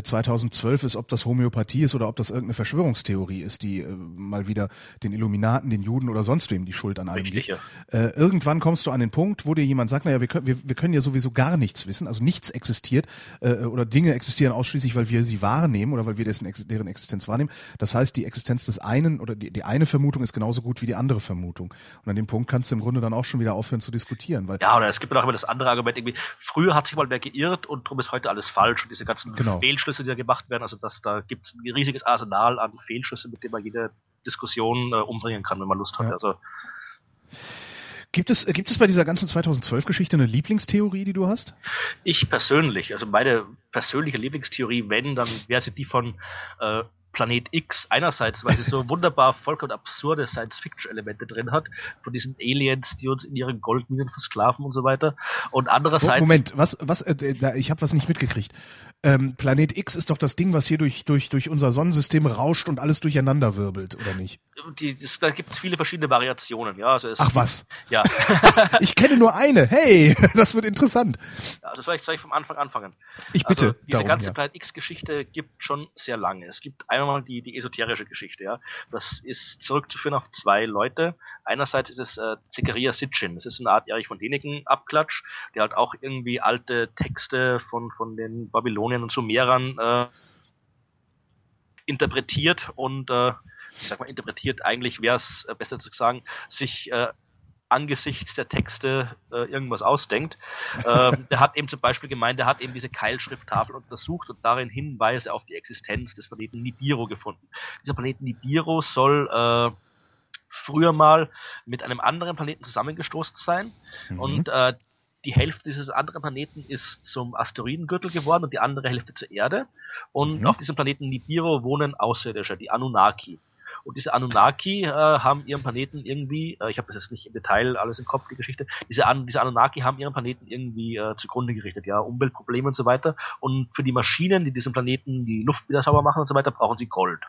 2012 äh, ist, ob das Homöopathie ist oder ob das irgendeine Verschwörungstheorie ist, die äh, mal wieder den Illuminaten, den Juden oder sonst wem die Schuld an allem Richtig, gibt. Ja. Äh, irgendwann kommst du an den Punkt, wo dir jemand sagt, naja, wir können, wir, wir können ja sowieso gar nichts wissen, also nichts existiert äh, oder Dinge existieren existieren ausschließlich, weil wir sie wahrnehmen oder weil wir dessen, deren Existenz wahrnehmen. Das heißt, die Existenz des einen oder die, die eine Vermutung ist genauso gut wie die andere Vermutung. Und an dem Punkt kannst du im Grunde dann auch schon wieder aufhören zu diskutieren. Weil ja, oder es gibt ja auch immer das andere Argument, irgendwie, früher hat sich mal wer geirrt und darum ist heute alles falsch und diese ganzen genau. Fehlschlüsse, die da gemacht werden, also das, da gibt es ein riesiges Arsenal an Fehlschlüsse, mit dem man jede Diskussion äh, umbringen kann, wenn man Lust hat. Ja. Also Gibt es, gibt es bei dieser ganzen 2012-Geschichte eine Lieblingstheorie, die du hast? Ich persönlich, also meine persönliche Lieblingstheorie, wenn, dann wäre sie die von äh, Planet X einerseits, weil sie so wunderbar vollkommen absurde Science-Fiction-Elemente drin hat, von diesen Aliens, die uns in ihren Goldminen versklaven und so weiter. Und andererseits. Moment, was, was, äh, ich habe was nicht mitgekriegt. Ähm, Planet X ist doch das Ding, was hier durch, durch, durch unser Sonnensystem rauscht und alles durcheinander wirbelt, oder nicht? Die, das, da gibt es viele verschiedene Variationen, ja. Also es, Ach was? Ja. ich kenne nur eine. Hey, das wird interessant. Also soll ich, soll ich vom Anfang anfangen? Ich bitte. Also, diese darum, ganze ja. Planet X-Geschichte gibt schon sehr lange. Es gibt einmal die, die esoterische Geschichte, ja. Das ist zurückzuführen auf zwei Leute. Einerseits ist es äh, Zekaria Sitchin. Das ist eine Art Erich von Däniken Abklatsch, der halt auch irgendwie alte Texte von, von den Babylonien Babylonien und Sumerern äh, interpretiert und äh, ich sag mal interpretiert, eigentlich wäre es äh, besser zu sagen, sich äh, angesichts der Texte äh, irgendwas ausdenkt. Ähm, der hat eben zum Beispiel gemeint, er hat eben diese Keilschrifttafel untersucht und darin Hinweise auf die Existenz des Planeten Nibiru gefunden. Dieser Planet Nibiru soll äh, früher mal mit einem anderen Planeten zusammengestoßen sein mhm. und äh, die Hälfte dieses anderen Planeten ist zum Asteroidengürtel geworden und die andere Hälfte zur Erde. Und mhm. auf diesem Planeten Nibiru wohnen Außerirdische, die Anunnaki. Und diese Anunnaki äh, haben ihren Planeten irgendwie, äh, ich habe das jetzt nicht im Detail alles im Kopf, die Geschichte, diese, An diese Anunnaki haben ihren Planeten irgendwie äh, zugrunde gerichtet, ja, Umweltprobleme und so weiter. Und für die Maschinen, die diesen Planeten die Luft wieder sauber machen und so weiter, brauchen sie Gold.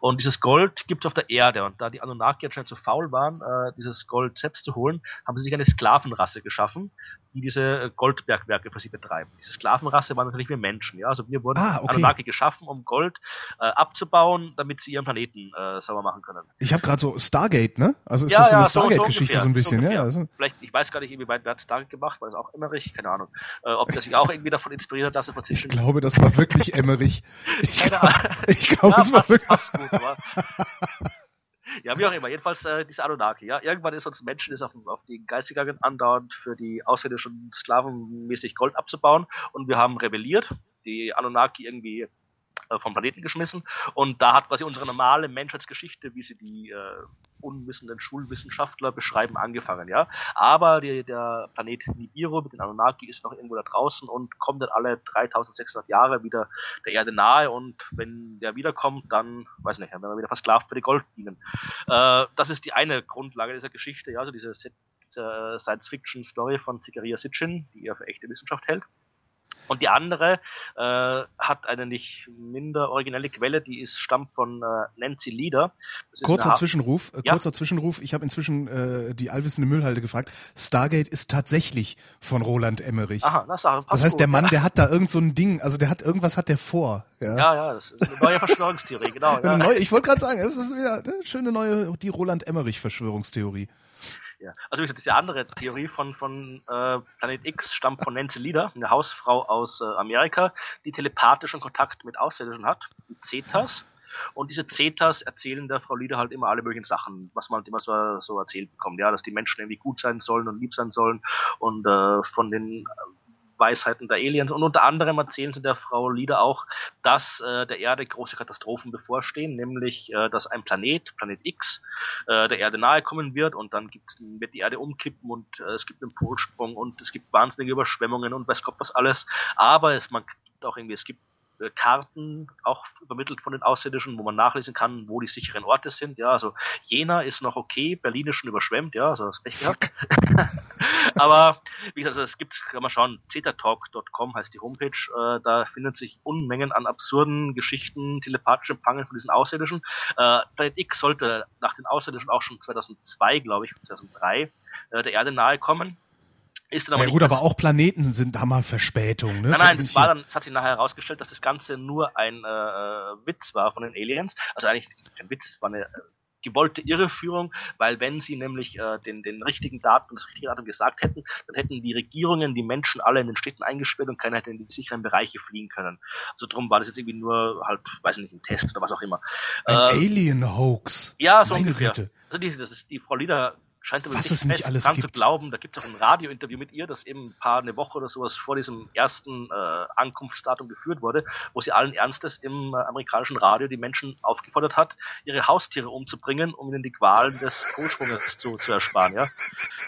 Und dieses Gold gibt es auf der Erde. Und da die Anunnaki anscheinend zu faul waren, äh, dieses Gold selbst zu holen, haben sie sich eine Sklavenrasse geschaffen, die diese Goldbergwerke für sie betreiben. Diese Sklavenrasse waren natürlich wir Menschen. Ja? Also wir wurden ah, okay. Anunnaki geschaffen, um Gold äh, abzubauen, damit sie ihren Planeten äh, sauber machen können. Ich habe gerade so Stargate, ne? Also ist ja, das so eine ja, Stargate-Geschichte so, so, ein bisschen, so ja? Also Vielleicht, ich weiß gar nicht, inwieweit wer hat Stargate gemacht, war das auch Emmerich? Keine Ahnung. Äh, ob der sich auch irgendwie davon inspiriert hat, dass er Ich glaube, das war wirklich Emmerich. Ich, glaube, ja, es war wirklich gut, aber ja, wie auch immer. Jedenfalls äh, diese Anunnaki. Ja, irgendwann ist uns Menschen ist auf, auf die Geist gegangen, andauernd für die ausländischen Sklaven mäßig Gold abzubauen und wir haben rebelliert. Die Anunnaki irgendwie äh, vom Planeten geschmissen und da hat quasi unsere normale Menschheitsgeschichte, wie sie die äh, unwissenden Schulwissenschaftler beschreiben, angefangen, ja. Aber die, der Planet Nibiru mit den Anunnaki ist noch irgendwo da draußen und kommt dann alle 3600 Jahre wieder der Erde nahe und wenn der wiederkommt, dann, weiß nicht, dann werden wir wieder versklavt für die Goldminen. Äh, das ist die eine Grundlage dieser Geschichte, ja, also diese, diese Science-Fiction-Story von Zikaria Sitchin, die er für echte Wissenschaft hält. Und die andere äh, hat eine nicht minder originelle Quelle, die ist stammt von äh, Nancy Leader. Kurzer Zwischenruf, äh, ja? kurzer Zwischenruf. Ich habe inzwischen äh, die allwissende Müllhalde gefragt. Stargate ist tatsächlich von Roland Emmerich. Aha, das, das heißt, gut, der Mann, ja. der hat da irgend so ein Ding, also der hat irgendwas hat der vor. Ja, ja, ja das ist eine neue Verschwörungstheorie, genau. Ja. Neue, ich wollte gerade sagen, es ist wieder eine schöne neue, die Roland Emmerich Verschwörungstheorie. Ja. Also wie gesagt, diese andere Theorie von, von äh, Planet X stammt von Nancy Leader, eine Hausfrau aus äh, Amerika, die telepathischen Kontakt mit Außerirdischen hat, die Zetas. Und diese Zetas erzählen der Frau Lieder halt immer alle möglichen Sachen, was man halt immer so, so erzählt bekommt, ja, dass die Menschen irgendwie gut sein sollen und lieb sein sollen und äh, von den Weisheiten der Aliens. Und unter anderem erzählen sie der Frau Lieder auch, dass äh, der Erde große Katastrophen bevorstehen, nämlich äh, dass ein Planet, Planet X, äh, der Erde nahe kommen wird und dann wird die Erde umkippen und äh, es gibt einen Polsprung und es gibt wahnsinnige Überschwemmungen und weiß Gott was alles. Aber es man gibt auch irgendwie, es gibt Karten auch übermittelt von den Außerirdischen, wo man nachlesen kann, wo die sicheren Orte sind. Ja, also Jena ist noch okay, Berlin ist schon überschwemmt, ja, also das Pech gehabt. Aber wie gesagt, also es gibt, kann man schauen, zetatalk.com heißt die Homepage, äh, da findet sich Unmengen an absurden Geschichten, telepathisch empfangen von diesen Außerirdischen. Äh, Planet X sollte nach den Außerirdischen auch schon 2002, glaube ich, 2003 äh, der Erde nahe kommen. Ist dann aber ja gut, aber auch Planeten sind Hammerverspätung, ne? Nein, nein, es war dann, es hat sich nachher herausgestellt, dass das Ganze nur ein äh, Witz war von den Aliens. Also eigentlich kein Witz, es war eine äh, gewollte Irreführung, weil wenn sie nämlich äh, den, den richtigen Daten, das richtige Datum gesagt hätten, dann hätten die Regierungen die Menschen alle in den Städten eingesperrt und keiner hätte in die sicheren Bereiche fliehen können. Also darum war das jetzt irgendwie nur halt, weiß nicht, ein Test oder was auch immer. Ein äh, Alien-Hoax. Ja, so Meine ungefähr. Güte. Also die, das ist, die Frau Lieder scheint aber Was es nicht alles dran gibt. zu glauben. Da gibt es auch ein Radiointerview mit ihr, das eben ein paar eine Woche oder sowas vor diesem ersten äh, Ankunftsdatum geführt wurde, wo sie allen Ernstes im äh, amerikanischen Radio die Menschen aufgefordert hat, ihre Haustiere umzubringen, um ihnen die Qualen des Ursprungs zu, zu ersparen. Ja,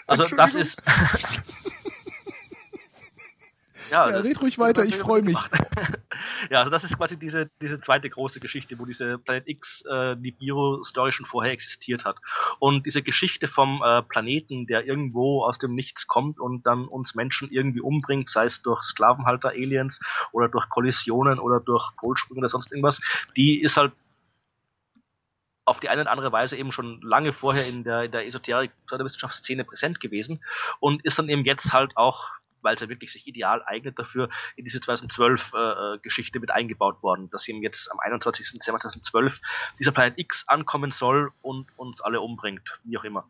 also das ist ja, ja red ruhig weiter, ich freue mich. ja, also das ist quasi diese, diese zweite große Geschichte, wo diese Planet X äh, Nibiru-Story schon vorher existiert hat. Und diese Geschichte vom äh, Planeten, der irgendwo aus dem Nichts kommt und dann uns Menschen irgendwie umbringt, sei es durch Sklavenhalter-Aliens oder durch Kollisionen oder durch Polsprünge oder sonst irgendwas, die ist halt auf die eine oder andere Weise eben schon lange vorher in der, in der Esoterik, der Wissenschaftsszene präsent gewesen und ist dann eben jetzt halt auch weil es ja wirklich sich ideal eignet dafür, in diese 2012 äh, äh, Geschichte mit eingebaut worden, dass eben jetzt am 21. Dezember 2012 dieser Planet X ankommen soll und uns alle umbringt, wie auch immer.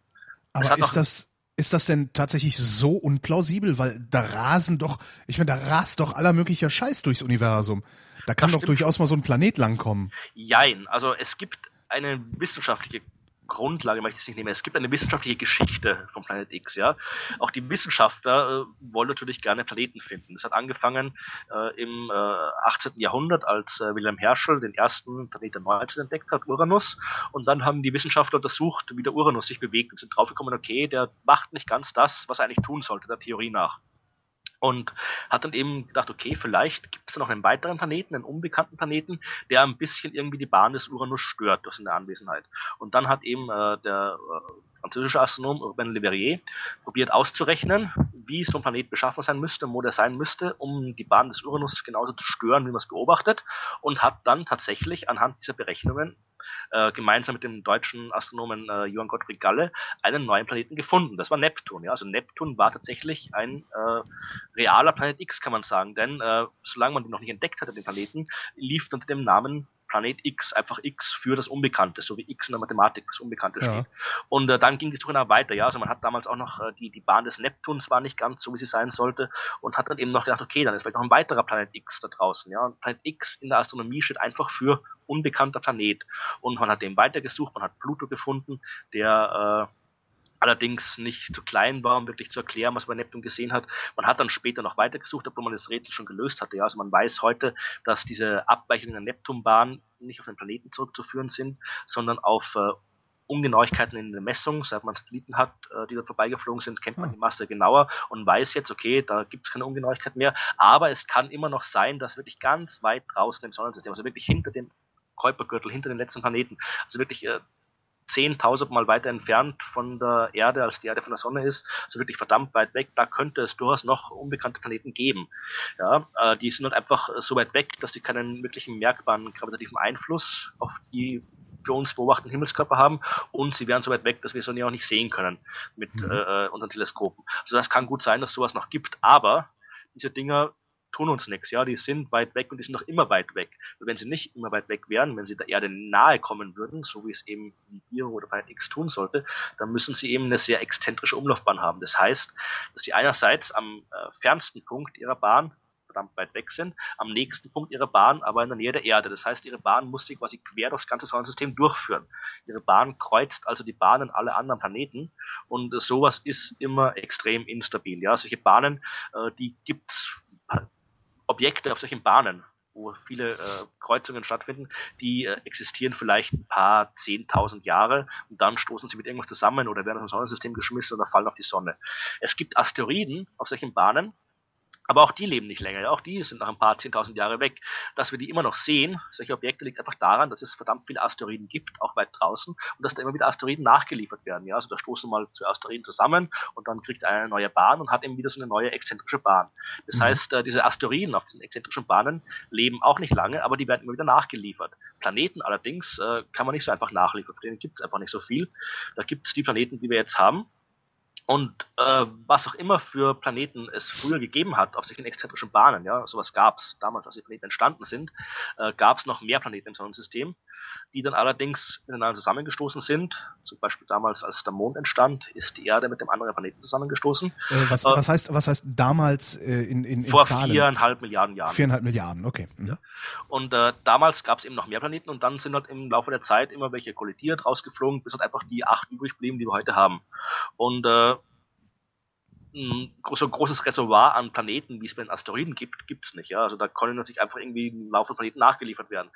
Aber ist das ist das denn tatsächlich so unplausibel? Weil da rasen doch, ich meine, da rast doch aller möglicher Scheiß durchs Universum. Da kann das doch durchaus mal so ein Planet langkommen. Jein, also es gibt eine wissenschaftliche Grundlage möchte ich nicht nehmen. Es gibt eine wissenschaftliche Geschichte von Planet X, ja. Auch die Wissenschaftler äh, wollen natürlich gerne Planeten finden. Das hat angefangen äh, im äh, 18. Jahrhundert, als äh, Wilhelm Herschel den ersten Planeten 19 entdeckt hat, Uranus. Und dann haben die Wissenschaftler untersucht, wie der Uranus sich bewegt und sind draufgekommen, okay, der macht nicht ganz das, was er eigentlich tun sollte, der Theorie nach und hat dann eben gedacht, okay, vielleicht gibt es noch einen weiteren Planeten, einen unbekannten Planeten, der ein bisschen irgendwie die Bahn des Uranus stört durch seine Anwesenheit. Und dann hat eben äh, der äh, französische Astronom Urbain Le Verrier probiert auszurechnen, wie so ein Planet beschaffen sein müsste, wo der sein müsste, um die Bahn des Uranus genauso zu stören, wie man es beobachtet, und hat dann tatsächlich anhand dieser Berechnungen äh, gemeinsam mit dem deutschen Astronomen äh, Johann Gottfried Galle einen neuen Planeten gefunden. Das war Neptun. Ja? Also Neptun war tatsächlich ein äh, realer Planet X, kann man sagen. Denn äh, solange man den noch nicht entdeckt hatte, den Planeten, lief unter dem Namen Planet X, einfach X für das Unbekannte, so wie X in der Mathematik das Unbekannte ja. steht. Und äh, dann ging die Suche nach weiter, ja, also man hat damals auch noch äh, die, die Bahn des Neptuns war nicht ganz so, wie sie sein sollte und hat dann eben noch gedacht, okay, dann ist vielleicht noch ein weiterer Planet X da draußen, ja, und Planet X in der Astronomie steht einfach für unbekannter Planet und man hat eben weitergesucht, man hat Pluto gefunden, der äh, allerdings nicht zu klein war, um wirklich zu erklären, was man Neptun gesehen hat. Man hat dann später noch weitergesucht, obwohl man das Rätsel schon gelöst hatte. Ja, also man weiß heute, dass diese Abweichungen der Neptunbahn nicht auf den Planeten zurückzuführen sind, sondern auf äh, Ungenauigkeiten in der Messung, seit man Satelliten hat, äh, die da vorbeigeflogen sind, kennt man hm. die Masse genauer und weiß jetzt, okay, da gibt es keine Ungenauigkeit mehr, aber es kann immer noch sein, dass wirklich ganz weit draußen im Sonnensystem, also wirklich hinter dem Kuipergürtel, hinter den letzten Planeten, also wirklich äh, 10.000 Mal weiter entfernt von der Erde, als die Erde von der Sonne ist, also wirklich verdammt weit weg, da könnte es durchaus noch unbekannte Planeten geben. Ja, äh, die sind halt einfach so weit weg, dass sie keinen wirklichen merkbaren gravitativen Einfluss auf die für uns beobachteten Himmelskörper haben und sie wären so weit weg, dass wir sie auch nicht sehen können mit mhm. äh, unseren Teleskopen. Also das kann gut sein, dass sowas noch gibt, aber diese Dinger tun uns nichts, ja, die sind weit weg und die sind noch immer weit weg. Und wenn sie nicht immer weit weg wären, wenn sie der Erde nahe kommen würden, so wie es eben Nibiru oder Planet X tun sollte, dann müssen sie eben eine sehr exzentrische Umlaufbahn haben. Das heißt, dass sie einerseits am äh, fernsten Punkt ihrer Bahn verdammt weit weg sind, am nächsten Punkt ihrer Bahn aber in der Nähe der Erde. Das heißt, ihre Bahn muss sie quasi quer durchs ganze Sonnensystem durchführen. Ihre Bahn kreuzt also die Bahnen aller anderen Planeten und sowas ist immer extrem instabil. Ja, solche Bahnen, äh, die gibt's Objekte auf solchen Bahnen, wo viele äh, Kreuzungen stattfinden, die äh, existieren vielleicht ein paar zehntausend Jahre und dann stoßen sie mit irgendwas zusammen oder werden aus dem Sonnensystem geschmissen oder fallen auf die Sonne. Es gibt Asteroiden auf solchen Bahnen, Aber auch die leben nicht länger, auch die sind nach ein paar 10.000 Jahre weg. Dass wir die immer noch sehen, solche Objekte, liegt einfach daran, dass es verdammt viele Asteroiden gibt, auch weit draußen, und dass da immer wieder Asteroiden nachgeliefert werden. Ja? Also da stoßen mal zwei Asteroiden zusammen und dann kriegt einer eine neue Bahn und hat eben wieder so eine neue exzentrische Bahn. Das mhm. heißt, äh, diese Asteroiden auf diesen exzentrischen Bahnen leben auch nicht lange, aber die werden immer wieder nachgeliefert. Planeten allerdings äh, kann man nicht so einfach nachliefern, für denen gibt es einfach nicht so viel. Da gibt es die Planeten, die wir jetzt haben, und äh, was auch immer für Planeten es früher gegeben hat auf solchen exzentrischen Bahnen, ja, sowas gab es damals, als die Planeten entstanden sind, äh, gab es noch mehr Planeten im Sonnensystem die dann allerdings miteinander zusammengestoßen sind. Zum Beispiel damals, als der Mond entstand, ist die Erde mit dem anderen Planeten zusammengestoßen. Äh, was, äh, was heißt, was heißt damals äh, in, in, in vor Zahlen? Vor viereinhalb Milliarden Jahren. Viereinhalb Milliarden, okay. Mhm. Ja. Und äh, damals gab es eben noch mehr Planeten und dann sind halt im Laufe der Zeit immer welche kollidiert, rausgeflogen, bis halt einfach die acht übrig blieben, die wir heute haben. Und äh, ein so ein großes Reservoir an Planeten, wie es bei den Asteroiden gibt, gibt es nicht. Ja? Also da können sich einfach irgendwie im Laufe von Planeten nachgeliefert werden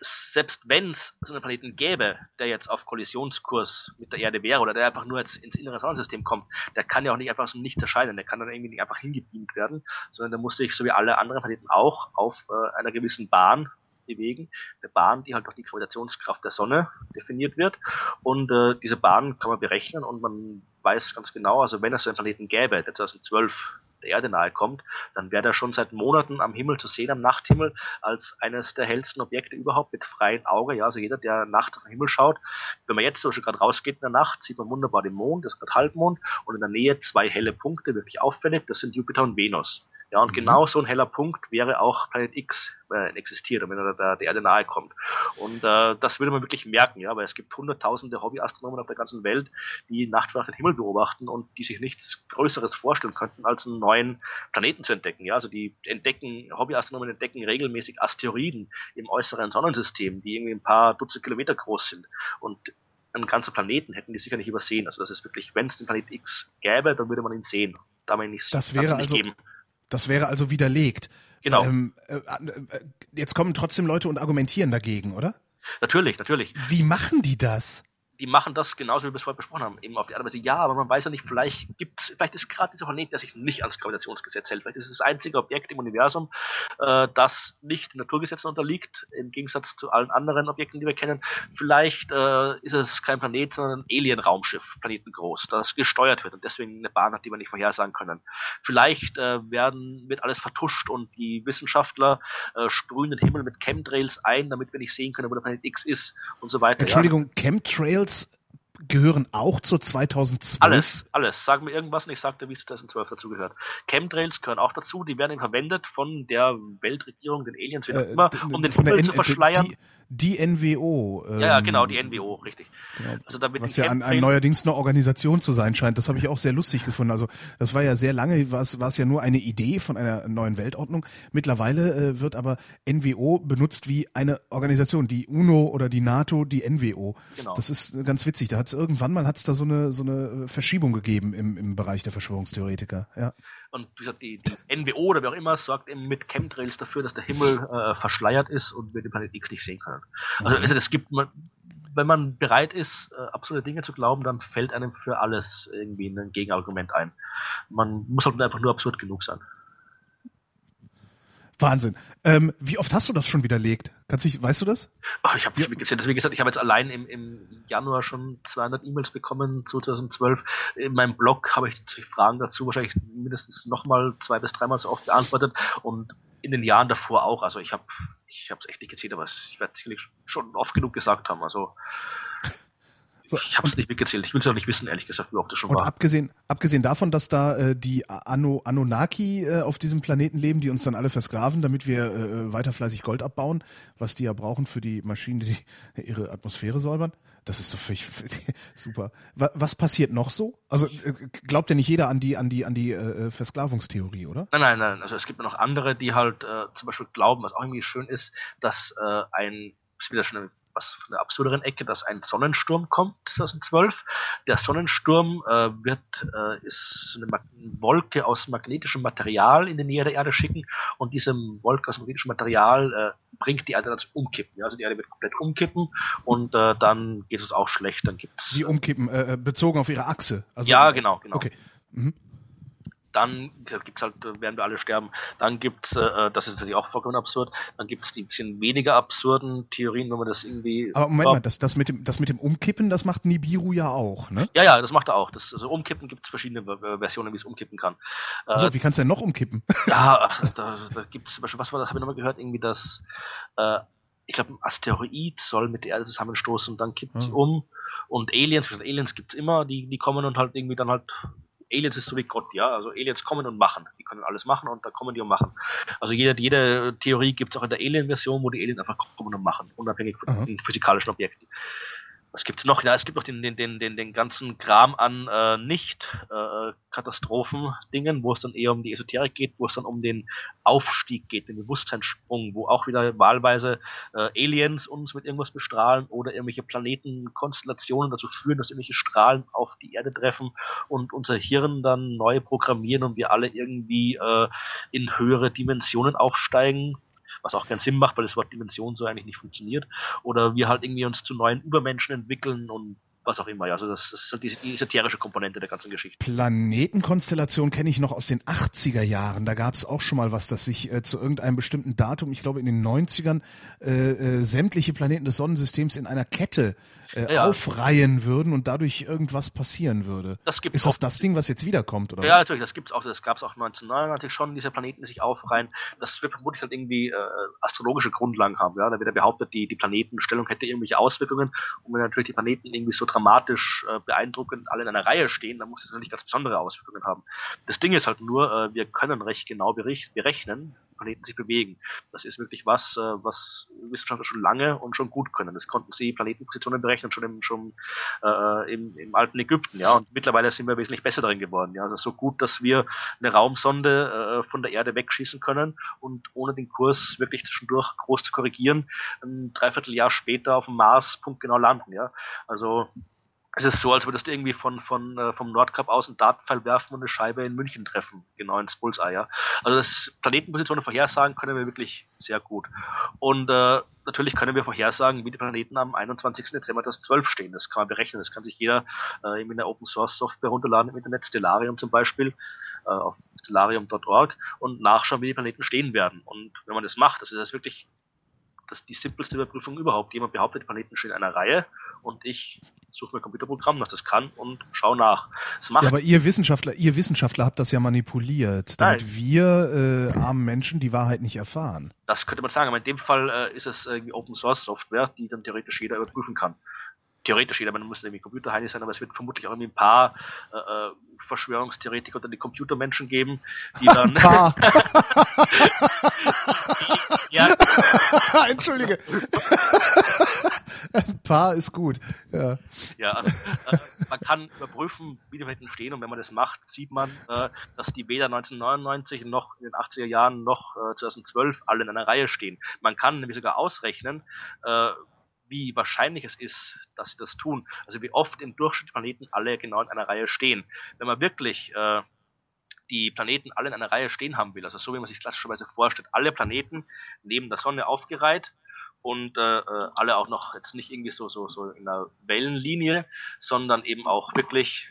selbst wenn es so einen Planeten gäbe, der jetzt auf Kollisionskurs mit der Erde wäre oder der einfach nur jetzt ins innere Sonnensystem kommt, der kann ja auch nicht einfach so nicht erscheinen, der kann dann irgendwie nicht einfach hingebeamt werden, sondern der muss sich so wie alle anderen Planeten auch auf äh, einer gewissen Bahn bewegen. Eine Bahn, die halt durch die Gravitationskraft der Sonne definiert wird. Und äh, diese Bahn kann man berechnen und man weiß ganz genau, also wenn es so einen Planeten gäbe, der 2012 der Erde nahe kommt, dann wäre er schon seit Monaten am Himmel zu sehen, am Nachthimmel, als eines der hellsten Objekte überhaupt mit freiem Auge. Ja, also jeder, der nachts auf den Himmel schaut, wenn man jetzt so schon gerade rausgeht in der Nacht, sieht man wunderbar den Mond, das ist gerade Halbmond und in der Nähe zwei helle Punkte, wirklich auffällig, das sind Jupiter und Venus. Ja, und mhm. genau so ein heller Punkt wäre auch Planet X äh, existiert, wenn er der, der Erde nahe kommt. Und äh, das würde man wirklich merken, ja, weil es gibt hunderttausende Hobbyastronomen auf der ganzen Welt, die nachts den Himmel beobachten und die sich nichts Größeres vorstellen könnten, als einen neuen Planeten zu entdecken. Ja, also die entdecken, Hobbyastronomen entdecken regelmäßig Asteroiden im äußeren Sonnensystem, die irgendwie ein paar Dutzend Kilometer groß sind. Und einen ganzen Planeten hätten die sicher nicht übersehen. Also das ist wirklich, wenn es den Planet X gäbe, dann würde man ihn sehen. Da man ihn nicht, das wäre also, geben. Das wäre also widerlegt. Genau. Ähm, äh, äh, jetzt kommen trotzdem Leute und argumentieren dagegen, oder? Natürlich, natürlich. Wie machen die das? Die machen das genauso, wie wir es vorher besprochen haben, eben auf die Art Weise. Ja, aber man weiß ja nicht, vielleicht gibt's, vielleicht ist gerade dieser Planet, der sich nicht ans Gravitationsgesetz hält. Vielleicht ist es das einzige Objekt im Universum, äh, das nicht Naturgesetzen unterliegt, im Gegensatz zu allen anderen Objekten, die wir kennen. Vielleicht äh, ist es kein Planet, sondern ein Alien-Raumschiff, planetengroß, das gesteuert wird und deswegen eine Bahn hat, die wir nicht vorhersagen können. Vielleicht äh, werden, wird alles vertuscht und die Wissenschaftler äh, sprühen den Himmel mit Chemtrails ein, damit wir nicht sehen können, wo der Planet X ist und so weiter. Entschuldigung, ja. Chemtrails it's gehören auch zur 2012? Alles, alles. Sag mir irgendwas und ich sagte, wie es 2012 dazu gehört. Chemtrails gehören auch dazu, die werden verwendet von der Weltregierung, den Aliens, wie auch äh, immer, um den Himmel zu verschleiern. Die, NWO. Ähm, ja, genau, die NWO, richtig. Genau, also damit was ja an, neuerdings eine Organisation zu sein scheint, das habe ich auch sehr lustig gefunden. Also das war ja sehr lange, war es, war es ja nur eine Idee von einer neuen Weltordnung. Mittlerweile äh, wird aber NWO benutzt wie eine Organisation, die UNO oder die NATO, die NWO. Genau. Das ist ganz witzig. Da hat es irgendwann mal hat's da so eine so eine Verschiebung gegeben im, im Bereich der Verschwörungstheoretiker. Ja. Und wie gesagt, die, die NWO oder wer auch immer sorgt eben mit Chemtrails dafür, dass der Himmel äh, verschleiert ist und wir den Planet X nicht sehen können. Also, also es gibt man, wenn man bereit ist, äh, absolute Dinge zu glauben, dann fällt einem für alles irgendwie ein Gegenargument ein. Man muss halt einfach nur absurd genug sein. Wahnsinn. Ähm, wie oft hast du das schon widerlegt? Kannst du, weißt du das? Oh, ich habe nicht mitgezählt. Wie gesagt, ich habe jetzt allein im, im Januar schon 200 E-Mails bekommen, 2012. In meinem Blog habe ich Fragen dazu wahrscheinlich mindestens nochmal zwei bis dreimal so oft beantwortet und in den Jahren davor auch. Also ich habe ich habe es echt nicht gezählt, aber ich werde sicherlich schon oft genug gesagt haben. Also so, ich habe es nicht mitgezählt. Ich will es auch nicht wissen, ehrlich gesagt, wie oft das schon und war. Abgesehen, abgesehen davon, dass da äh, die Anno, Anunnaki äh, auf diesem Planeten leben, die uns dann alle versklaven, damit wir äh, weiter fleißig Gold abbauen, was die ja brauchen für die Maschinen, die ihre Atmosphäre säubern. Das ist doch völlig super. Was passiert noch so? Also äh, glaubt ja nicht jeder an die an die an die äh, Versklavungstheorie, oder? Nein, nein, nein. Also es gibt noch andere, die halt äh, zum Beispiel glauben, was auch irgendwie schön ist, dass äh, ein ist wieder schon eine was von der absurderen Ecke, dass ein Sonnensturm kommt 2012. Der Sonnensturm äh, wird äh, ist eine Wolke aus magnetischem Material in die Nähe der Erde schicken und diese Wolke aus magnetischem Material äh, bringt die Erde dann zum Umkippen. Ja? Also die Erde wird komplett umkippen und äh, dann geht es auch schlecht. Dann gibt's die umkippen äh, äh, bezogen auf ihre Achse. Also, ja, genau, genau. Okay. Mhm. Dann gibt es halt, werden wir alle sterben. Dann gibt es, äh, das ist natürlich auch vollkommen absurd, dann gibt es die bisschen weniger absurden Theorien, wenn man das irgendwie. Aber Moment mal, das, das, mit dem, das mit dem Umkippen, das macht Nibiru ja auch, ne? Ja, ja, das macht er auch. Das, also Umkippen gibt es verschiedene Versionen, wie es umkippen kann. Also, äh, wie kannst du denn noch umkippen? Ja, da, da gibt es, was war das, habe ich nochmal gehört, irgendwie das, äh, ich glaube, ein Asteroid soll mit der Erde zusammenstoßen und dann kippt sie hm. um. Und Aliens, Aliens gibt's immer, die, die kommen und halt irgendwie dann halt Aliens ist so wie Gott, ja. Also Aliens kommen und machen. Die können alles machen und da kommen die und machen. Also jede, jede Theorie gibt es auch in der Alien-Version, wo die Aliens einfach kommen und machen, unabhängig von Aha. den physikalischen Objekten was gibt's noch? Ja, es gibt noch den, den, den, den, den ganzen Kram an äh, Nicht-Katastrophen-Dingen, wo es dann eher um die Esoterik geht, wo es dann um den Aufstieg geht, den Bewusstseinssprung, wo auch wieder wahlweise äh, Aliens uns mit irgendwas bestrahlen oder irgendwelche Planetenkonstellationen dazu führen, dass irgendwelche Strahlen auf die Erde treffen und unser Hirn dann neu programmieren und wir alle irgendwie äh, in höhere Dimensionen aufsteigen was auch keinen Sinn macht, weil das Wort Dimension so eigentlich nicht funktioniert. Oder wir halt irgendwie uns zu neuen Übermenschen entwickeln und was auch immer. Also das, das ist halt die, die esoterische Komponente der ganzen Geschichte. Planetenkonstellation kenne ich noch aus den 80er Jahren. Da gab es auch schon mal was, dass sich äh, zu irgendeinem bestimmten Datum, ich glaube in den 90ern, äh, äh, sämtliche Planeten des Sonnensystems in einer Kette äh, ja. aufreihen würden und dadurch irgendwas passieren würde. Das gibt's ist das das Ding, was jetzt wiederkommt? Oder ja, was? natürlich, das gibt's auch. Das gab es auch 1999 schon, diese Planeten, die sich aufreihen. Das wird vermutlich halt irgendwie äh, astrologische Grundlagen haben. Ja? Da wird ja behauptet, die, die Planetenstellung hätte irgendwelche Auswirkungen. Und wenn natürlich die Planeten irgendwie so dramatisch äh, beeindruckend alle in einer Reihe stehen, dann muss das natürlich ganz besondere Auswirkungen haben. Das Ding ist halt nur, äh, wir können recht genau berechnen, Planeten sich bewegen. Das ist wirklich was, äh, was Wissenschaftler schon lange und schon gut können. Das konnten sie Planetenpositionen berechnen schon im, schon äh, im, im alten Ägypten, ja. Und mittlerweile sind wir wesentlich besser darin geworden. Ja, also so gut, dass wir eine Raumsonde äh, von der Erde wegschießen können und ohne den Kurs wirklich zwischendurch groß zu korrigieren, ein Dreivierteljahr später auf dem Mars punktgenau landen. Ja, also es ist so, als würdest du irgendwie von, von, äh, vom Nordkap aus einen Datenpfeil werfen und eine Scheibe in München treffen, genau ins Bullseye, ja. Also das Planetenpositionen vorhersagen können wir wirklich sehr gut. Und äh, natürlich können wir vorhersagen, wie die Planeten am 21. Dezember 2012 stehen. Das kann man berechnen. Das kann sich jeder äh, in der Open Source Software runterladen im Internet, Stellarium zum Beispiel, äh, auf stellarium.org und nachschauen, wie die Planeten stehen werden. Und wenn man das macht, das ist das wirklich das die simpelste Überprüfung überhaupt. Jemand behauptet, die Planeten stehen in einer Reihe und ich suche mir ein Computerprogramm, das das kann und schaue nach. ja, aber ihr Wissenschaftler, ihr Wissenschaftler habt das ja manipuliert, damit Nein. wir äh, armen Menschen die Wahrheit nicht erfahren. Das könnte man sagen, aber in dem Fall äh, ist es irgendwie Open Source Software, die dann theoretisch jeder überprüfen kann theoretisch jeder, man muss irgendwie Computerheini sein, aber es wird vermutlich auch irgendwie ein paar äh, äh Verschwörungstheoretiker oder die Computermenschen geben, die dann. Ja. Entschuldige. Ein paar ist gut. Ja, ja also, äh, man kann überprüfen, wie die Welten stehen und wenn man das macht, sieht man, äh, dass die weder 1999 noch in den 80er Jahren noch äh, 2012 alle in einer Reihe stehen. Man kann nämlich sogar ausrechnen, äh, wie wahrscheinlich es ist, dass sie das tun. Also wie oft im Durchschnitt Planeten alle genau in einer Reihe stehen. Wenn man wirklich äh, die Planeten alle in einer Reihe stehen haben will, also so wie man sich klassischerweise vorstellt, alle Planeten neben der Sonne aufgereiht und äh, äh alle auch noch jetzt nicht irgendwie so so so in einer Wellenlinie, sondern eben auch wirklich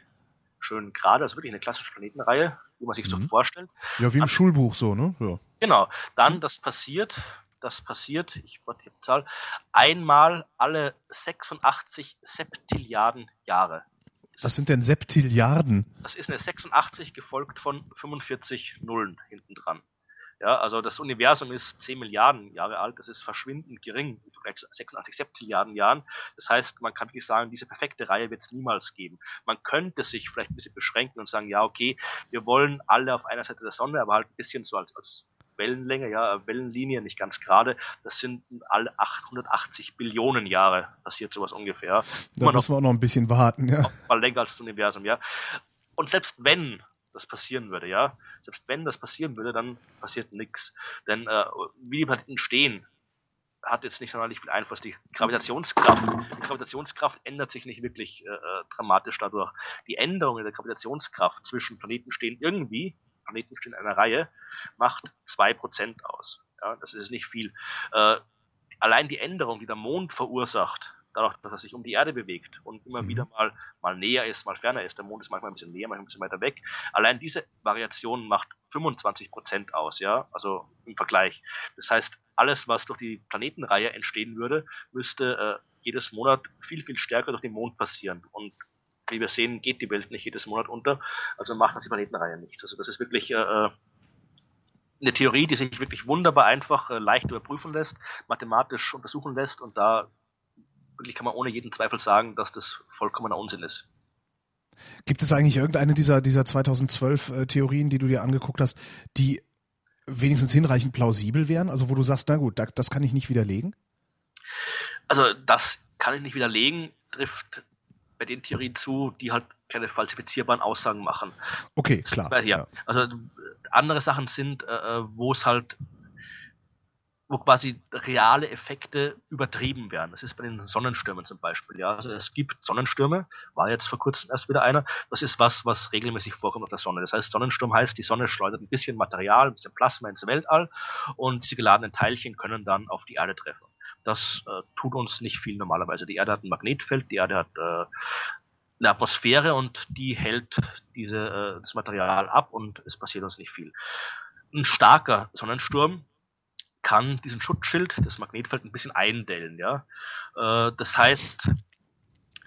schön gerade, also wirklich eine klassische Planetenreihe, wie man sich mhm. so vorstellt. Ja, wie im An Schulbuch so, ne? Ja. Genau. Dann das passiert, das passiert, ich warte die Zahl, einmal alle 86 Septilliarden Jahre. Was sind denn Septilliarden? Das ist eine 86 gefolgt von 45 Nullen hinten dran. Ja, also das Universum ist 10 Milliarden Jahre alt, das ist verschwindend gering im Vergleich zu 86 Septilliarden Jahren. Das heißt, man kann wirklich sagen, diese perfekte Reihe wird es niemals geben. Man könnte sich vielleicht ein bisschen beschränken und sagen, ja, okay, wir wollen alle auf einer Seite der Sonne, aber halt ein bisschen so als, als Wellenlänge, ja, Wellenlinie, nicht ganz gerade. Das sind alle 880 Billionen Jahre passiert sowas ungefähr. Da Immer müssen wir auch noch ein bisschen warten, ja. Mal länger als das Universum, ja. Und selbst wenn das passieren würde, ja, selbst wenn das passieren würde, dann passiert nichts. Denn äh, wie die Planeten stehen, hat jetzt nicht sonderlich viel Einfluss. Die Gravitationskraft, die Gravitationskraft ändert sich nicht wirklich äh, äh dramatisch dadurch. Die Änderungen der Gravitationskraft zwischen Planeten stehen irgendwie Planeten stehen in einer Reihe, macht zwei Prozent aus. Ja, das ist nicht viel. Äh, allein die Änderung, die der Mond verursacht, dadurch, dass er sich um die Erde bewegt und immer Mhm. wieder mal, mal näher ist, mal ferner ist. Der Mond ist manchmal ein bisschen näher, manchmal ein bisschen weiter weg. Allein diese Variation macht 25 Prozent aus, ja, also im Vergleich. Das heißt, alles, was durch die Planetenreihe entstehen würde, müsste äh, jedes Monat viel, viel stärker durch den Mond passieren. Und wie wir sehen, geht die Welt nicht jedes Monat unter, also macht das die Planetenreihe nicht. Also das ist wirklich äh, äh, eine Theorie, die sich wirklich wunderbar einfach äh, leicht überprüfen lässt, mathematisch untersuchen lässt und da wirklich kann man ohne jeden Zweifel sagen, dass das vollkommener Unsinn ist. Gibt es eigentlich irgendeine dieser, dieser 2012 äh, Theorien, die du dir angeguckt hast, die wenigstens hinreichend plausibel wären? Also wo du sagst, na gut, da, das kann ich nicht widerlegen? Also das kann ich nicht widerlegen, trifft bei den Theorien zu, die halt keine falsifizierbaren Aussagen machen. Okay, klar. Weil, ja. Also äh, andere Sachen sind, äh, wo es halt, wo quasi reale Effekte übertrieben werden. Das ist bei den Sonnenstürmen zum Beispiel. Ja, also es gibt Sonnenstürme, war jetzt vor kurzem erst wieder einer. Das ist was, was regelmäßig vorkommt auf der Sonne. Das heißt, Sonnensturm heißt, die Sonne schleudert ein bisschen Material, ein bisschen Plasma ins Weltall und diese geladenen Teilchen können dann auf die Erde treffen. Das äh, tut uns nicht viel normalerweise. Die Erde hat ein Magnetfeld, die Erde hat äh, eine Atmosphäre und die hält diese, äh, das Material ab und es passiert uns nicht viel. Ein starker Sonnensturm kann diesen Schutzschild, das Magnetfeld, ein bisschen eindellen. Ja? Äh, das heißt,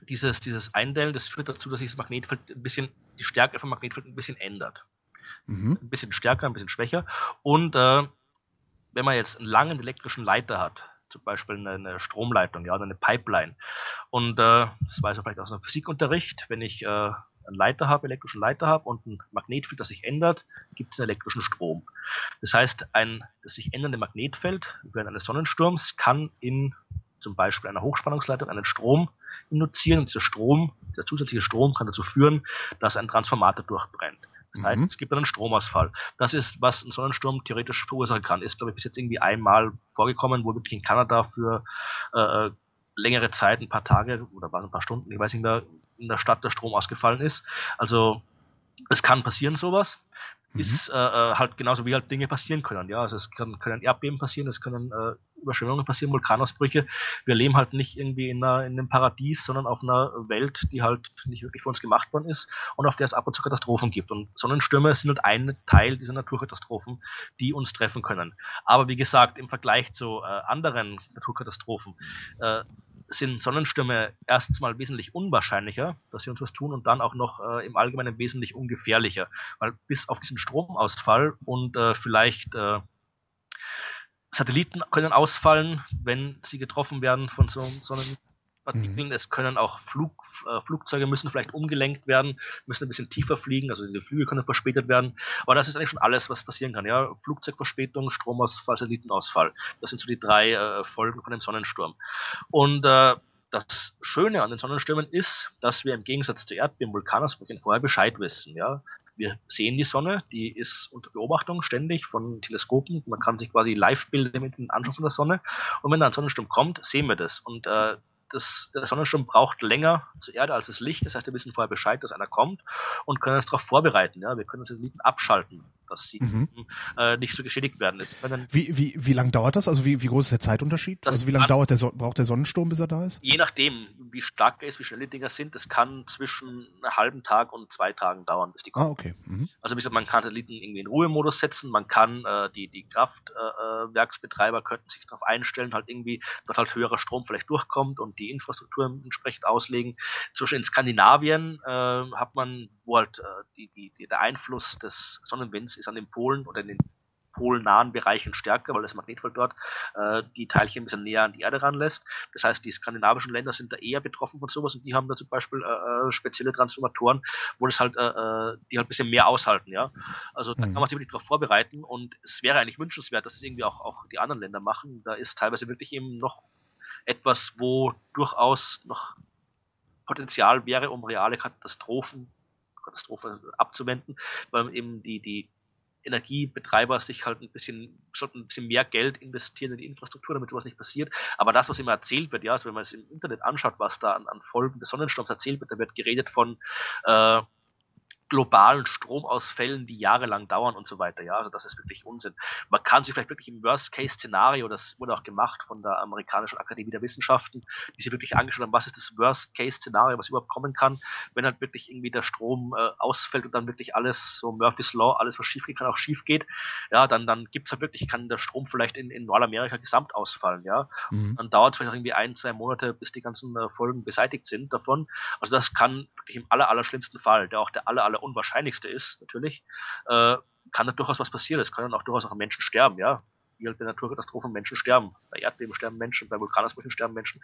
dieses, dieses Eindellen, das führt dazu, dass sich das Magnetfeld ein bisschen, die Stärke vom Magnetfeld ein bisschen ändert. Mhm. Ein bisschen stärker, ein bisschen schwächer. Und äh, wenn man jetzt einen langen elektrischen Leiter hat, zum Beispiel eine, eine Stromleitung, ja, oder eine Pipeline. Und äh, das weiß man vielleicht aus einem Physikunterricht, wenn ich äh, einen Leiter habe, elektrischen Leiter habe und ein Magnetfeld, das sich ändert, gibt es einen elektrischen Strom. Das heißt, ein das sich ändernde Magnetfeld während eines Sonnensturms kann in zum Beispiel einer Hochspannungsleitung einen Strom induzieren und dieser Strom, dieser zusätzliche Strom kann dazu führen, dass ein Transformator durchbrennt. Das heißt, Mhm. es gibt einen Stromausfall. Das ist, was ein Sonnensturm theoretisch verursachen kann. Ist, glaube ich, bis jetzt irgendwie einmal vorgekommen, wo wirklich in Kanada für äh, längere Zeit, ein paar Tage oder war es ein paar Stunden, ich weiß nicht mehr, in der Stadt der Strom ausgefallen ist. Also es kann passieren sowas. Mhm. Ist äh, äh, halt genauso wie halt Dinge passieren können. Ja, also es kann, können Erdbeben passieren, es können äh, Überschwemmungen passieren, Vulkanausbrüche. Wir leben halt nicht irgendwie in, einer, in einem Paradies, sondern auf einer Welt, die halt nicht wirklich für uns gemacht worden ist und auf der es ab und zu Katastrophen gibt. Und Sonnenstürme sind halt ein Teil dieser Naturkatastrophen, die uns treffen können. Aber wie gesagt, im Vergleich zu äh, anderen Naturkatastrophen äh, sind Sonnenstürme erstens mal wesentlich unwahrscheinlicher, dass sie uns was tun und dann auch noch äh, im Allgemeinen wesentlich ungefährlicher. Weil bis auf diesen Stromausfall und äh, vielleicht äh, Satelliten können ausfallen, wenn sie getroffen werden von so Sonnenpartikeln. Es können auch Flug, äh, Flugzeuge müssen vielleicht umgelenkt werden, müssen ein bisschen tiefer fliegen, also die Flüge können verspätet werden. Aber das ist eigentlich schon alles, was passieren kann. Ja, Flugzeugverspätung, Stromausfall, Satellitenausfall. Das sind so die drei äh, Folgen von dem Sonnensturm. Und äh, das Schöne an den Sonnenstürmen ist, dass wir im Gegensatz zu Erdbeben, Vulkanausbrüchen vorher Bescheid wissen. Ja, wir sehen die Sonne, die ist unter Beobachtung ständig von Teleskopen. Man kann sich quasi Live-Bilder mit dem anschauen von der Sonne. Und wenn da ein Sonnensturm kommt, sehen wir das. Und äh, das, der Sonnensturm braucht länger zur Erde als das Licht. Das heißt, wir wissen vorher Bescheid, dass einer kommt und können uns darauf vorbereiten. Ja? Wir können Satelliten abschalten, dass sie Mhm. äh, nicht so geschädigt werden. Wie, wie, wie lang dauert das? Also wie, wie groß ist der Zeitunterschied? Also wie lange dauert der, so braucht der Sonnensturm, bis er da ist? je nachdem, wie stark er ist, wie schnell die Dinger sind, das kann zwischen einem halben Tag und zwei Tagen dauern, bis die Ah, kommen. okay. Mhm. Also wie gesagt, man kann Satelliten irgendwie in Ruhemodus setzen, man kann äh, die, die Kraftwerksbetreiber äh, Werksbetreiber könnten sich darauf einstellen, halt irgendwie, dass halt höherer Strom vielleicht durchkommt und die Infrastruktur entsprechend auslegen. Beispiel in Skandinavien äh, hat man, wo halt äh, die, die, der Einfluss des Sonnenwinds ist an den Polen oder in den polnahen Bereichen stärker, weil das Magnetfeld dort äh, die Teilchen ein bisschen näher an die Erde ranlässt. Das heißt, die skandinavischen Länder sind da eher betroffen von sowas und die haben da zum Beispiel äh, äh, spezielle Transformatoren, wo das halt, äh, äh, die halt ein bisschen mehr aushalten, ja. Also da Mhm. kann man sich wirklich darauf vorbereiten und es wäre eigentlich wünschenswert, dass es irgendwie auch, auch die anderen Länder machen. Da ist teilweise wirklich eben noch etwas, wo durchaus noch Potenzial wäre, um reale Katastrophen, Katastrophen abzuwenden, weil eben die, die Energiebetreiber sich halt ein bisschen, sollten ein bisschen mehr Geld investieren in die Infrastruktur, damit sowas nicht passiert. Aber das, was immer erzählt wird, ja, also wenn man es im Internet anschaut, was da an, an Folgen des Sonnensturms erzählt wird, da wird geredet von äh, globalen Stromausfällen, die jahrelang dauern und so weiter. Ja, also das ist wirklich Unsinn. Man kann sich vielleicht wirklich im Worst-Case-Szenario, das wurde auch gemacht von der amerikanischen Akademie der Wissenschaften, die sich wirklich angeschaut haben, was ist das Worst-Case-Szenario, was überhaupt kommen kann, wenn halt wirklich irgendwie der Strom äh, ausfällt und dann wirklich alles, so Murphy's Law, alles was schief geht, kann auch schief geht. Ja, dann, dann gibt's halt wirklich, kann der Strom vielleicht in, in Nordamerika gesamt ausfallen. Ja, mhm. dann dauert es vielleicht auch irgendwie ein, zwei Monate, bis die ganzen äh, Folgen beseitigt sind davon. Also das kann wirklich im aller, aller schlimmsten Fall, der auch der aller, aller unwahrscheinlichste ist, natürlich, äh, kann da durchaus was passieren. Es können auch durchaus auch Menschen sterben, ja. Wie halt bei Naturkatastrophen Menschen sterben. Bei Erdbeben sterben Menschen, bei Vulkanausbrüchen sterben Menschen.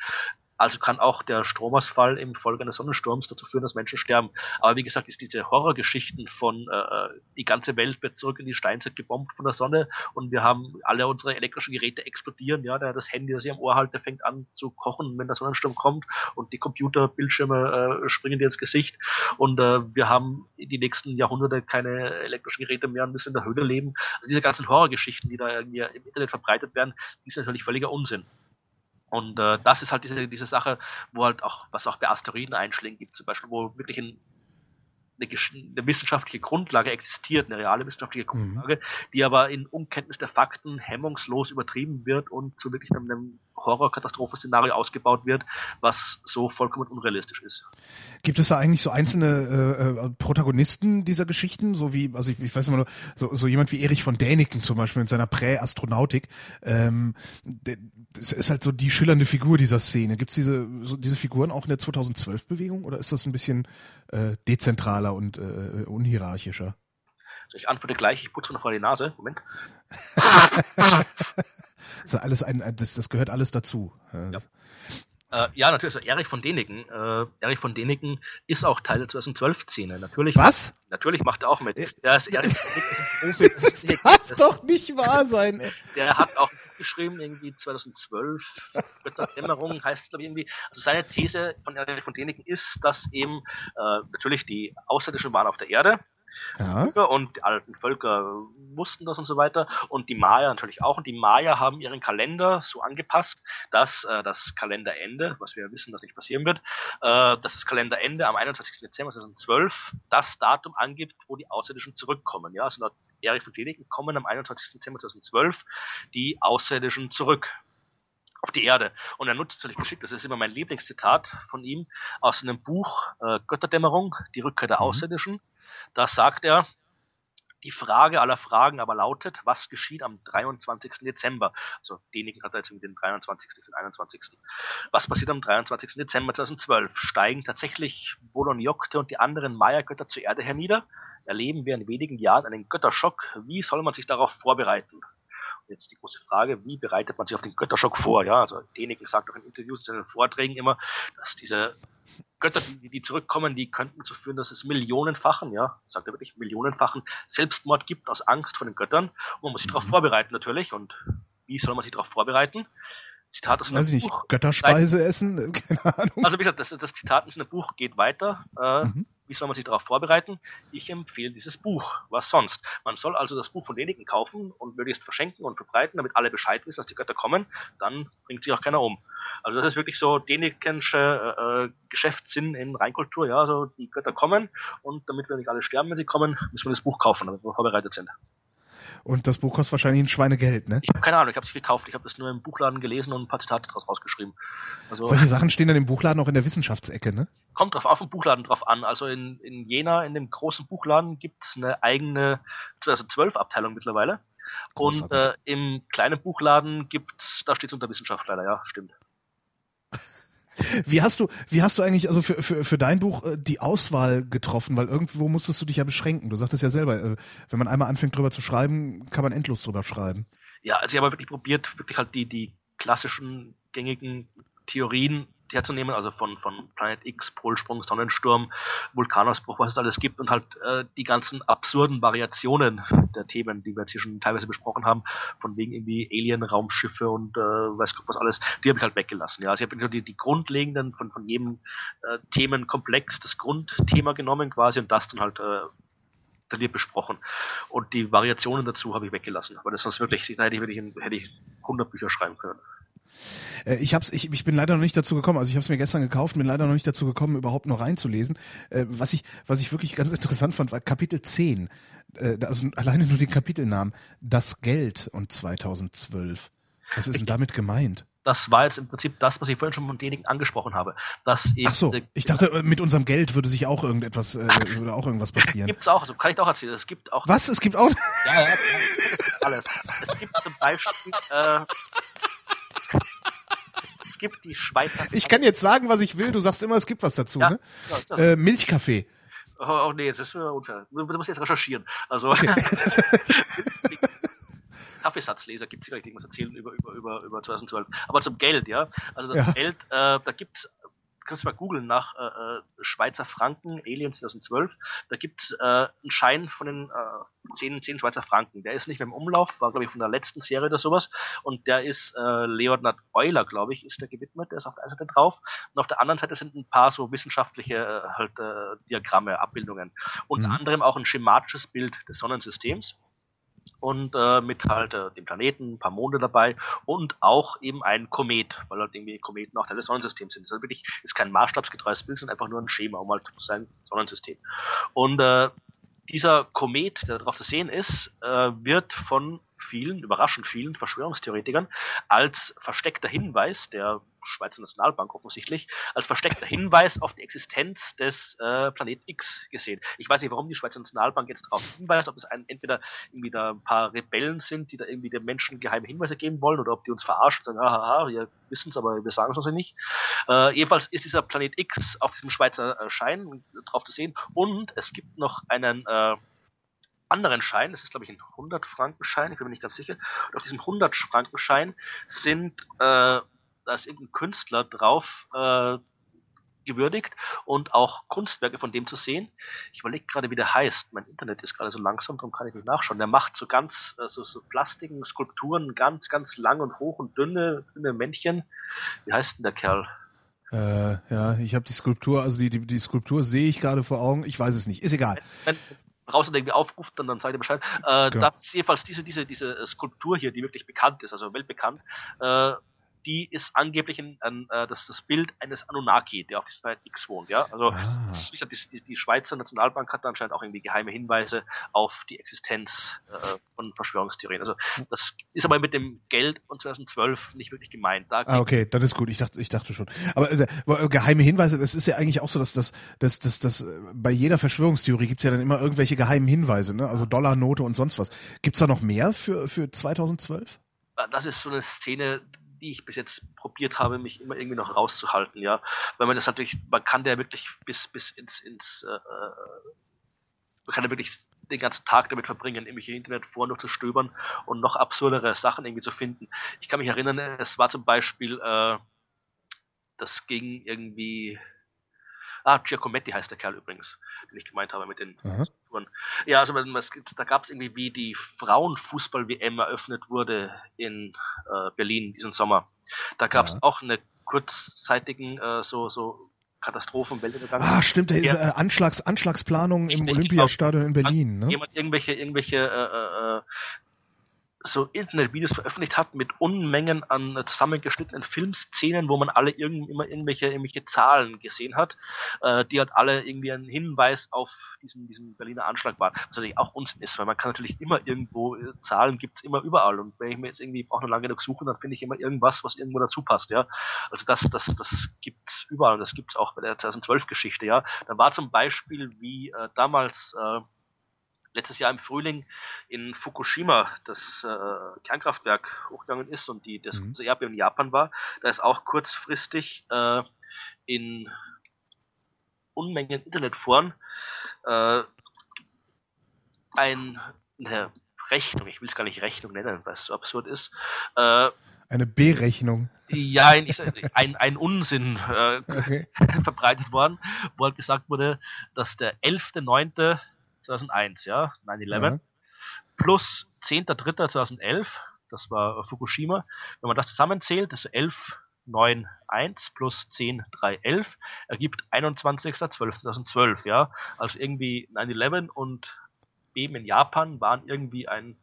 Also kann auch der Stromausfall im Folge eines Sonnensturms dazu führen, dass Menschen sterben. Aber wie gesagt, ist diese Horrorgeschichten von äh, die ganze Welt wird zurück in die Steinzeit gebombt von der Sonne und wir haben alle unsere elektrischen Geräte explodieren, ja, das Handy, das ich am Ohr halte, fängt an zu kochen, wenn der Sonnensturm kommt und die Computerbildschirme äh, springen dir ins Gesicht und äh, wir haben die nächsten Jahrhunderte keine elektrischen Geräte mehr und müssen in der Höhle leben. Also diese ganzen Horrorgeschichten, die da irgendwie im Internet verbreitet werden, die sind natürlich völliger Unsinn. Und äh, das ist halt diese, diese Sache, wo halt auch, was auch bei Asteroideneinschlägen gibt, zum Beispiel, wo wirklich ein, eine, eine, wissenschaftliche Grundlage existiert, eine reale wissenschaftliche mhm. Grundlage, mhm. die aber in Unkenntnis der Fakten hemmungslos übertrieben wird und zu wirklich einem Horror-Katastrophe-Szenario ausgebaut wird, was so vollkommen unrealistisch ist. Gibt es da eigentlich so einzelne äh, äh Protagonisten dieser Geschichten, so wie, also ich, ich weiß immer nur, so, so jemand wie Erich von Däniken zum Beispiel mit seiner Prä-Astronautik, ähm, das ist halt so die schillernde Figur dieser Szene. Gibt es diese, so diese Figuren auch in der 2012-Bewegung oder ist das ein bisschen äh, dezentraler und äh, unhierarchischer? Also ich antworte gleich, ich putze noch mal die Nase. Moment. das, ist alles ein, das, das gehört alles dazu. Ja. Äh, ja, natürlich, also Erich von Däniken. Äh, Erich von Däniken ist auch Teil der 2012-Szene. Natürlich. Was? Macht, natürlich macht er auch mit. Äh, der ist Erich von ist ein Profi. das darf doch nicht wahr sein. Der hat auch geschrieben, irgendwie 2012, Götterdämmerung heißt es glaube ich irgendwie. Also seine These von Erich von Däniken ist, dass eben äh, natürlich die Außerirdischen waren auf der Erde, ja. und die alten Völker wussten das und so weiter und die Maya natürlich auch und die Maya haben ihren Kalender so angepasst, dass äh, das Kalenderende, was wir wissen, dass nicht passieren wird, äh, dass das Kalenderende am 21. Dezember 2012 das Datum angibt, wo die Außerirdischen zurückkommen. Ja, also laut Erich von Däniken kommen am 21. Dezember 2012 die Außerirdischen zurück auf die Erde. Und er nutzt natürlich geschickt, das ist immer mein Lieblingszitat von ihm, aus einem Buch äh, Götterdämmerung, die Rückkehr der mhm. Da sagt er, die Frage aller Fragen aber lautet, was geschieht am 23. Dezember? Also Däniken hat jetzt den 23. den 21. Was passiert am 23. Dezember 2012? Steigen tatsächlich Bolonjokte und die anderen Maya-Götter zur Erde hernieder? Erleben wir in wenigen Jahren einen Götterschock? Wie soll man sich darauf vorbereiten? Jetzt die große Frage, wie bereitet man sich auf den Götterschock vor? Ja, also Däniken sagt auch in Interviews, in seinen Vorträgen immer, dass diese Götter, die, die zurückkommen, die könnten dazu führen, dass es millionenfachen, ja, sagt er wirklich, millionenfachen Selbstmord gibt aus Angst vor den Göttern. Und man muss sich darauf mhm. vorbereiten natürlich. Und wie soll man sich darauf vorbereiten? Zitat aus einem Weiß Buch. Nicht, Götterspeise essen? Keine Ahnung. Also wie gesagt, das, das Zitat aus einem Buch geht weiter. Äh, mhm. Wie soll man sich darauf vorbereiten? Ich empfehle dieses Buch. Was sonst? Man soll also das Buch von Däniken kaufen und möglichst verschenken und verbreiten, damit alle Bescheid wissen, dass die Götter kommen. Dann bringt sich auch keiner um. Also das ist wirklich so dänikensche äh, Geschäftssinn in Reinkultur. Ja, also die Götter kommen und damit wir nicht alle sterben, wenn sie kommen, müssen wir das Buch kaufen, damit wir vorbereitet sind. Und das Buch kostet wahrscheinlich ein Schweinegeld, ne? Ich habe keine Ahnung, ich habe es gekauft. Ich habe es nur im Buchladen gelesen und ein paar Zitate daraus rausgeschrieben. Also, Solche Sachen stehen dann im Buchladen auch in der Wissenschaftsecke, ne? Kommt drauf auf den Buchladen drauf an. Also in, in Jena, in dem großen Buchladen, gibt's eine eigene 2012 Abteilung mittlerweile. Großartig. Und äh, im kleinen Buchladen gibt's, da steht unter Wissenschaft leider, ja, stimmt. Wie hast du, wie hast du eigentlich also für, für, für dein Buch äh, die Auswahl getroffen? Weil irgendwo musstest du dich ja beschränken. Du sagtest ja selber, äh, wenn man einmal anfängt drüber zu schreiben, kann man endlos drüber schreiben. Ja, also ich habe wirklich probiert, wirklich halt die, die klassischen gängigen Theorien herzunehmen, also von, von Planet X, Polsprung, Sonnensturm, Vulkanausbruch, was es alles gibt und halt äh, die ganzen absurden Variationen der Themen, die wir jetzt hier schon teilweise besprochen haben, von wegen irgendwie Alien-Raumschiffe und äh, weiß Gott was alles, die habe ich halt weggelassen. Ja, also ich habe die, die grundlegenden von, von jedem äh, Themenkomplex das Grundthema genommen quasi und das dann halt äh, detailliert besprochen. Und die Variationen dazu habe ich weggelassen. Aber das ist wirklich, da hätte ich wirklich hätte ich 100 Bücher schreiben können. Äh, ich hab's, ich, ich bin leider noch nicht dazu gekommen. Also ich habe es mir gestern gekauft, bin leider noch nicht dazu gekommen, überhaupt noch reinzulesen. Äh, was ich, was ich wirklich ganz interessant fand, war Kapitel 10. Äh, also alleine nur den Kapitelnamen. Das Geld und 2012. Was ist denn damit gemeint? das war jetzt im Prinzip das, was ich vorhin schon von denjenigen angesprochen habe. Dass eben, Ach so, ich dachte, mit unserem Geld würde sich auch irgendetwas, äh, würde auch irgendwas passieren. Gibt's auch, so kann ich doch erzählen. Es gibt auch. Was? Es gibt auch. Ja, ja, alles. Es gibt zum Beispiel, äh, gibt die Schweizer. Ich kann jetzt sagen, was ich will. Du sagst immer, es gibt was dazu, ja, ne? Ja, äh, Milchkaffee. Oh, oh nee, jetzt ist mir unfair. Du musst jetzt recherchieren. Also. Okay. Kaffeesatzleser gibt es sicherlich irgendwas erzählen über, über, über, über 2012. Aber zum Geld, ja. Also das ja. Geld, äh, da gibt's kannst du mal googeln nach äh, äh Schweizer Franken, Alien 2012. Da gibt's äh, einen Schein von den äh, 10, 10 Schweizer Franken. Der ist nicht mehr im Umlauf, war glaube ich von der letzten Serie oder sowas. Und der ist äh, Leonard Euler, glaube ich, ist der gewidmet. Der ist auf der einen Seite drauf. Und auf der anderen Seite sind ein paar so wissenschaftliche äh, halt, äh, Diagramme, Abbildungen. Unter mhm. anderem auch ein schematisches Bild des Sonnensystems und äh, mit halt äh, dem Planeten, ein paar Monde dabei und auch eben ein Komet, weil halt irgendwie Kometen auch Teil des Sonnensystems sind. Das ist wirklich ist kein maßstabsgetreues Bild, sondern einfach nur ein Schema, um halt sein Sonnensystem. Und äh, dieser Komet, der darauf zu sehen ist, äh, wird von vielen, überraschend vielen Verschwörungstheoretikern als versteckter Hinweis der Schweizer Nationalbank offensichtlich, als versteckter Hinweis auf die Existenz des äh, Planet X gesehen. Ich weiß nicht, warum die Schweizer Nationalbank jetzt darauf hinweist, ob es ein, entweder irgendwie da ein paar Rebellen sind, die da irgendwie den Menschen geheime Hinweise geben wollen, oder ob die uns verarschen und sagen, haha, wir wissen es, aber wir sagen es uns nicht. Äh, jedenfalls ist dieser Planet X auf diesem Schweizer äh, Schein drauf zu sehen und es gibt noch einen äh, anderen Schein, das ist glaube ich ein 100-Franken-Schein, ich bin mir nicht ganz sicher, und auf diesem 100-Franken-Schein sind, äh, da ist irgendein Künstler drauf äh, gewürdigt und auch Kunstwerke von dem zu sehen. Ich überlege gerade, wie der heißt. Mein Internet ist gerade so langsam, darum kann ich nicht nachschauen. Der macht so ganz, äh, so, so Plastiken, Skulpturen, ganz, ganz lang und hoch und dünne, dünne Männchen. Wie heißt denn der Kerl? Äh, ja, ich habe die Skulptur, also die, die, die Skulptur sehe ich gerade vor Augen. Ich weiß es nicht. Ist egal. Wenn, wenn, draußen irgendwie aufruft, dann, dann sagt ihr Bescheid. Äh, genau. Das jedenfalls diese, diese, diese Skulptur hier, die wirklich bekannt ist, also weltbekannt, äh, die ist angeblich ein, ein, äh, das, das Bild eines Anunnaki, der auf diesem Planet X wohnt. Ja, also ah. das, gesagt, die, die, Schweizer Nationalbank hat anscheinend auch irgendwie geheime Hinweise auf die Existenz äh, von Verschwörungstheorien. Also das ist aber mit dem Geld von 2012 nicht wirklich gemeint. Da ah, okay, das ist gut. Ich dachte, ich dachte schon. Aber äh, geheime Hinweise, das ist ja eigentlich auch so, dass das, dass, dass, dass bei jeder Verschwörungstheorie gibt's ja dann immer irgendwelche geheimen Hinweise, ne? Also Dollarnote und sonst was. Gibt's da noch mehr für für 2012? Das ist so eine Szene, die ich bis jetzt probiert habe, mich immer irgendwie noch rauszuhalten, ja. Weil man das natürlich, man kann ja wirklich bis, bis ins, ins, äh, äh, man kann ja wirklich den ganzen Tag damit verbringen, irgendwelche Internetforen noch zu stöbern und noch absurdere Sachen irgendwie zu finden. Ich kann mich erinnern, es war zum Beispiel, äh, das ging irgendwie, Ah, Giacometti heißt der Kerl übrigens, den ich gemeint habe mit den Touren. Ja, also da gab es irgendwie, wie die Frauenfußball-WM eröffnet wurde in äh, Berlin diesen Sommer. Da gab es auch eine kurzzeitigen äh, so so Katastrophen, Weltuntergang. Ah, stimmt, da ist äh, Anschlags, Anschlagsplanung im Olympiastadion in Berlin. Ne? Jemand irgendwelche, irgendwelche äh, äh, so Internetvideos veröffentlicht hat mit Unmengen an äh, zusammengeschnittenen Filmszenen, wo man alle irgend, immer irgendwelche, irgendwelche Zahlen gesehen hat, äh, die halt alle irgendwie einen Hinweis auf diesen, diesen Berliner Anschlag waren. Was natürlich auch Unsinn ist, weil man kann natürlich immer irgendwo, äh, Zahlen gibt's immer überall und wenn ich mir jetzt irgendwie auch noch lange genug suche, dann finde ich immer irgendwas, was irgendwo dazu passt, ja. Also das, das, das gibt's überall und das gibt's auch bei der 2012 Geschichte, ja. Da war zum Beispiel wie äh, damals äh, letztes Jahr im Frühling in Fukushima das äh, Kernkraftwerk hochgegangen ist und die das mhm. Erdbeben in Japan war, da ist auch kurzfristig äh, in Unmengen Internetforen äh, ein, eine Rechnung, ich will es gar nicht Rechnung nennen, weil es so absurd ist, äh, eine Berechnung. Ja, ein, ein, ein Unsinn äh, okay. verbreitet worden, wo halt gesagt wurde, dass der 11.9. 2001, ja, 9-11, ja. plus 10.3.2011, das war Fukushima. Wenn man das zusammenzählt, das ist 11, 9, 1 plus 10, 3, 11, ergibt 21.12.2012, ja. Also irgendwie 9-11 und Beben in Japan waren irgendwie ein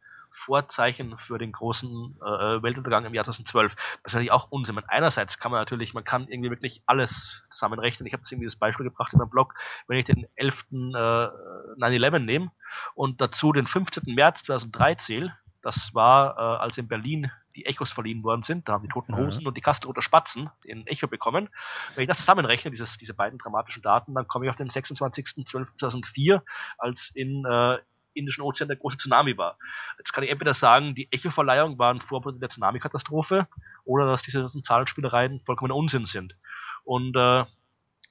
Vorzeichen für den großen äh, Weltuntergang im Jahr 2012. Das ist natürlich auch Unsinn. Einerseits kann man natürlich, man kann irgendwie wirklich alles zusammenrechnen. Ich habe jetzt irgendwie das Beispiel gebracht in meinem Blog, wenn ich den 11. Äh, 9-11 nehme und dazu den 15. März 2003 zähle, das war, äh, als in Berlin die Echos verliehen worden sind. Da haben die Toten Hosen ja. und die Kastroter Spatzen den Echo bekommen. Wenn ich das zusammenrechne, dieses, diese beiden dramatischen Daten, dann komme ich auf den 26.12.2004, als in äh, Indischen Ozean der große Tsunami war. Jetzt kann ich entweder sagen, die Echo-Verleihung war ein Vorbild der Tsunami-Katastrophe oder dass diese ganzen Zahlenspielereien vollkommen Unsinn sind. Und äh,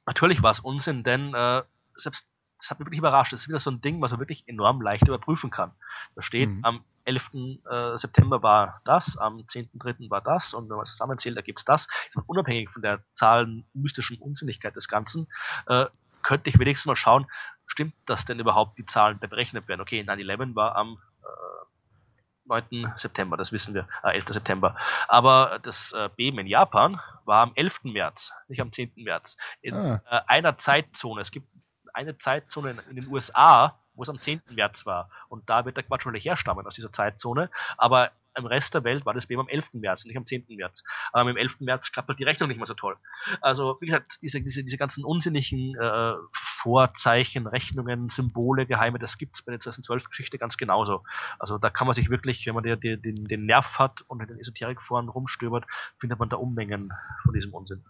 natürlich war es Unsinn, denn äh, selbst das hat mich wirklich überrascht. Das ist wieder so ein Ding, was man wirklich enorm leicht überprüfen kann. Da steht, mhm. am 11. Äh, September war das, am 10.3. war das und wenn man es zusammenzählt, da gibt es das. Unabhängig von der zahlen mystischen Unsinnigkeit des Ganzen, äh, könnte ich wenigstens mal schauen, stimmt das denn überhaupt, die Zahlen berechnet werden? Okay, 9-11 war am äh, 9. September, das wissen wir, äh, 11. September. Aber das äh, Beben in Japan war am 11. März, nicht am 10. März. In ah. äh, einer Zeitzone. Es gibt eine Zeitzone in, in den USA, wo es am 10. März war. Und da wird der Quatsch wahrscheinlich herstammen aus dieser Zeitzone. Aber im Rest der Welt war das Beben am 11. März, nicht am 10. März. Aber am 11. März klappt die Rechnung nicht mehr so toll. Also, wie gesagt, diese, diese, diese ganzen unsinnigen äh, Vorzeichen, Rechnungen, Symbole, Geheime, das gibt's bei der 2012-Geschichte ganz genauso. Also da kann man sich wirklich, wenn man der, der, den, den Nerv hat und in den Esoterikforen rumstöbert, findet man da Unmengen von diesem Unsinn.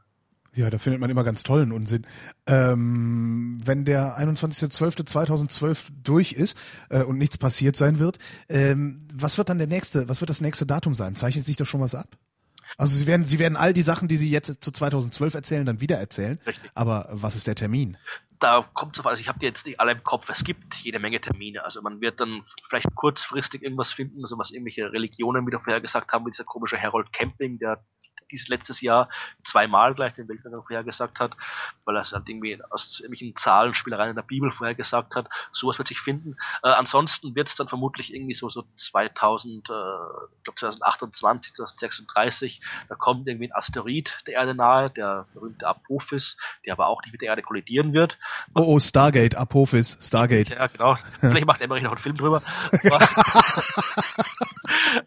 Ja, da findet man immer ganz tollen Unsinn. Ähm, wenn der 21.12.2012 durch ist äh, und nichts passiert sein wird, ähm, was wird dann der nächste, was wird das nächste Datum sein? Zeichnet sich da schon was ab? Also Sie werden, Sie werden all die Sachen, die Sie jetzt zu 2012 erzählen, dann wieder erzählen. Richtig. Aber was ist der Termin? da kommt auf, also ich habe die jetzt nicht alle im Kopf, es gibt jede Menge Termine, also man wird dann vielleicht kurzfristig irgendwas finden, also was irgendwelche Religionen wieder vorher gesagt haben, wie dieser komische Harold Camping, der dies letztes Jahr zweimal gleich den Weltuntergang vorhergesagt hat, weil er es halt irgendwie aus irgendwelchen Zahlenspielereien in der Bibel vorhergesagt hat. Sowas wird sich finden. Äh, ansonsten wird es dann vermutlich irgendwie so, so 2000, äh, ich glaube 2028, 2036, da kommt irgendwie ein Asteroid der Erde nahe, der berühmte Apophis, der aber auch nicht mit der Erde kollidieren wird. Oh, oh, Stargate, Apophis, Stargate. Ja, genau. Vielleicht macht Emmerich noch einen Film drüber.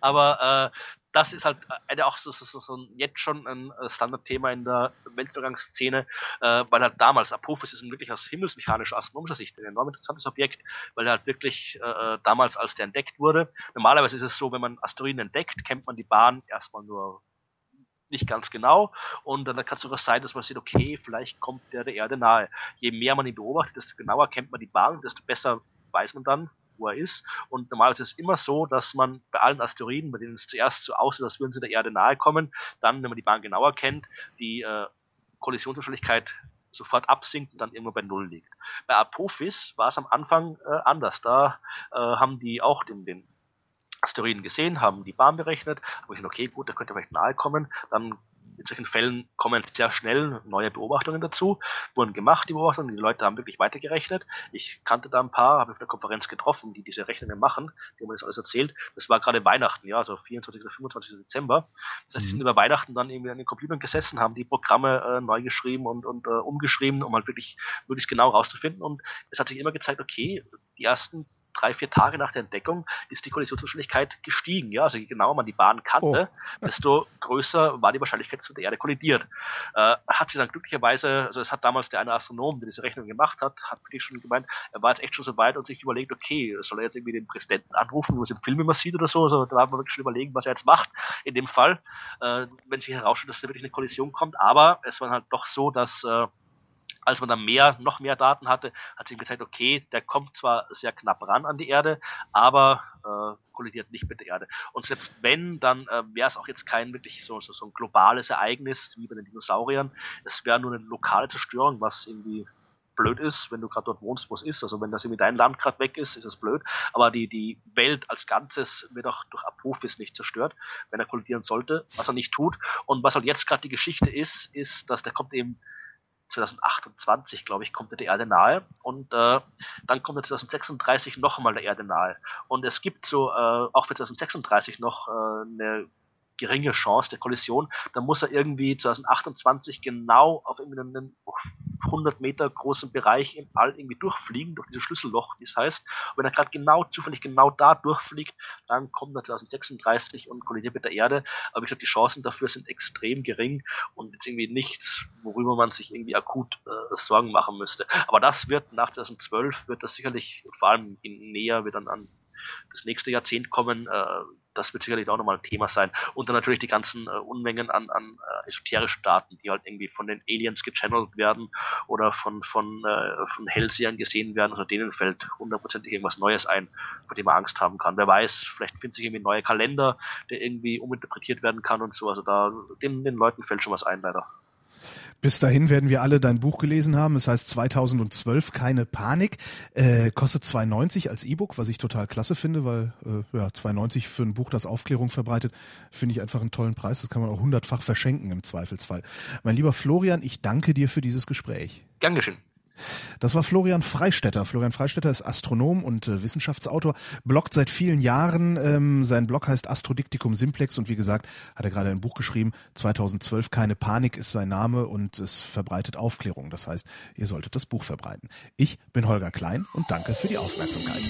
aber äh, das ist halt eine auch so, so, so jetzt schon ein äh, Standardthema in der Weltuntergangsszene, äh, weil halt damals Apophis ist wirklich aus himmelsmechanischer, astronomischer Sicht ein enorm interessantes Objekt, weil er halt wirklich äh, äh, damals, als der entdeckt wurde, normalerweise ist es so, wenn man Asteroiden entdeckt, kennt man die Bahn erstmal nur nicht ganz genau und dann kann es sogar sein, dass man sieht, okay, vielleicht kommt der der Erde nahe. Je mehr man ihn beobachtet, desto genauer kennt man die Bahn, desto besser weiß man dann, wo er ist. Und normalerweise ist es immer so, dass man bei allen Asteroiden, bei denen es zuerst so aussieht, als würden sie der Erde nahe kommen, dann, wenn man die Bahn genauer kennt, die äh, Kollisionswahrscheinlichkeit sofort absinkt und dann irgendwo bei Null liegt. Bei Apophis war es am Anfang äh, anders. Da äh, haben die auch den, den Asteroiden gesehen, haben die Bahn berechnet, haben gesagt, okay, gut, der könnte vielleicht nahe kommen, dann in solchen Fällen kommen sehr schnell neue Beobachtungen dazu, wurden gemacht, die Beobachtungen, die Leute haben wirklich weitergerechnet. Ich kannte da ein paar, habe auf einer Konferenz getroffen, die diese Rechnungen machen, die haben mir das alles erzählt. Das war gerade Weihnachten, ja, also 24. oder 25. Dezember. Das heißt, die sind mhm. über Weihnachten dann irgendwie an den Computern gesessen, haben die Programme äh, neu geschrieben und, und äh, umgeschrieben, um halt wirklich möglichst genau rauszufinden. Und es hat sich immer gezeigt, okay, die ersten drei, vier Tage nach der Entdeckung ist die Kollisionswahrscheinlichkeit gestiegen. Ja? Also je genauer man die Bahn kannte, oh. desto größer war die Wahrscheinlichkeit, dass mit der Erde kollidiert. Äh, hat sie dann glücklicherweise, also es hat damals der eine Astronom, der diese Rechnung gemacht hat, hat wirklich schon gemeint, er war jetzt echt schon so weit und sich überlegt, okay, soll er jetzt irgendwie den Präsidenten anrufen, wie man es im Film immer sieht oder so, also da hat man wirklich schon überlegen, was er jetzt macht in dem Fall, äh, wenn sich herausstellt, dass da wirklich eine Kollision kommt, aber es war halt doch so, dass äh, als man dann mehr, noch mehr Daten hatte, hat sich gezeigt, okay, der kommt zwar sehr knapp ran an die Erde, aber äh, kollidiert nicht mit der Erde. Und selbst wenn, dann äh, wäre es auch jetzt kein wirklich so, so, so ein globales Ereignis wie bei den Dinosauriern. Es wäre nur eine lokale Zerstörung, was irgendwie blöd ist, wenn du gerade dort wohnst, wo es ist. Also wenn das irgendwie dein Land gerade weg ist, ist es blöd. Aber die, die Welt als Ganzes wird auch durch Apophis nicht zerstört, wenn er kollidieren sollte, was er nicht tut. Und was halt jetzt gerade die Geschichte ist, ist, dass der kommt eben 2028, glaube ich, kommt er der Erde nahe und äh, dann kommt er 2036 noch einmal der Erde nahe. Und es gibt so äh, auch für 2036 noch äh, eine geringe Chance der Kollision. Dann muss er irgendwie 2028 genau auf einen 100 Meter großen Bereich im All irgendwie durchfliegen, durch dieses Schlüsselloch, wie es heißt. Und wenn er gerade genau, zufällig genau da durchfliegt, dann kommt er 2036 und kollidiert mit der Erde. Aber wie gesagt, die Chancen dafür sind extrem gering und jetzt irgendwie nichts, worüber man sich irgendwie akut äh, Sorgen machen müsste. Aber das wird nach 2012 wird das sicherlich vor allem in näher wird dann an das nächste Jahrzehnt kommen, äh, das wird sicherlich auch nochmal ein Thema sein. Und dann natürlich die ganzen äh, Unmengen an, an äh, esoterischen Daten, die halt irgendwie von den Aliens gechannelt werden oder von, von, äh, von Hellsehern gesehen werden. Also denen fällt hundertprozentig irgendwas Neues ein, vor dem man Angst haben kann. Wer weiß, vielleicht findet sich irgendwie ein neuer Kalender, der irgendwie uminterpretiert werden kann und so. Also da, den, den Leuten fällt schon was ein, leider. Bis dahin werden wir alle dein Buch gelesen haben. Es heißt 2012 keine Panik. Äh, kostet 2,90 als E-Book, was ich total klasse finde, weil äh, ja 2,90 für ein Buch, das Aufklärung verbreitet, finde ich einfach einen tollen Preis. Das kann man auch hundertfach verschenken im Zweifelsfall. Mein lieber Florian, ich danke dir für dieses Gespräch. Geschehen. Das war Florian Freistetter. Florian Freistetter ist Astronom und äh, Wissenschaftsautor, bloggt seit vielen Jahren. Ähm, sein Blog heißt Astrodiktikum Simplex und wie gesagt, hat er gerade ein Buch geschrieben. 2012 Keine Panik ist sein Name und es verbreitet Aufklärung. Das heißt, ihr solltet das Buch verbreiten. Ich bin Holger Klein und danke für die Aufmerksamkeit.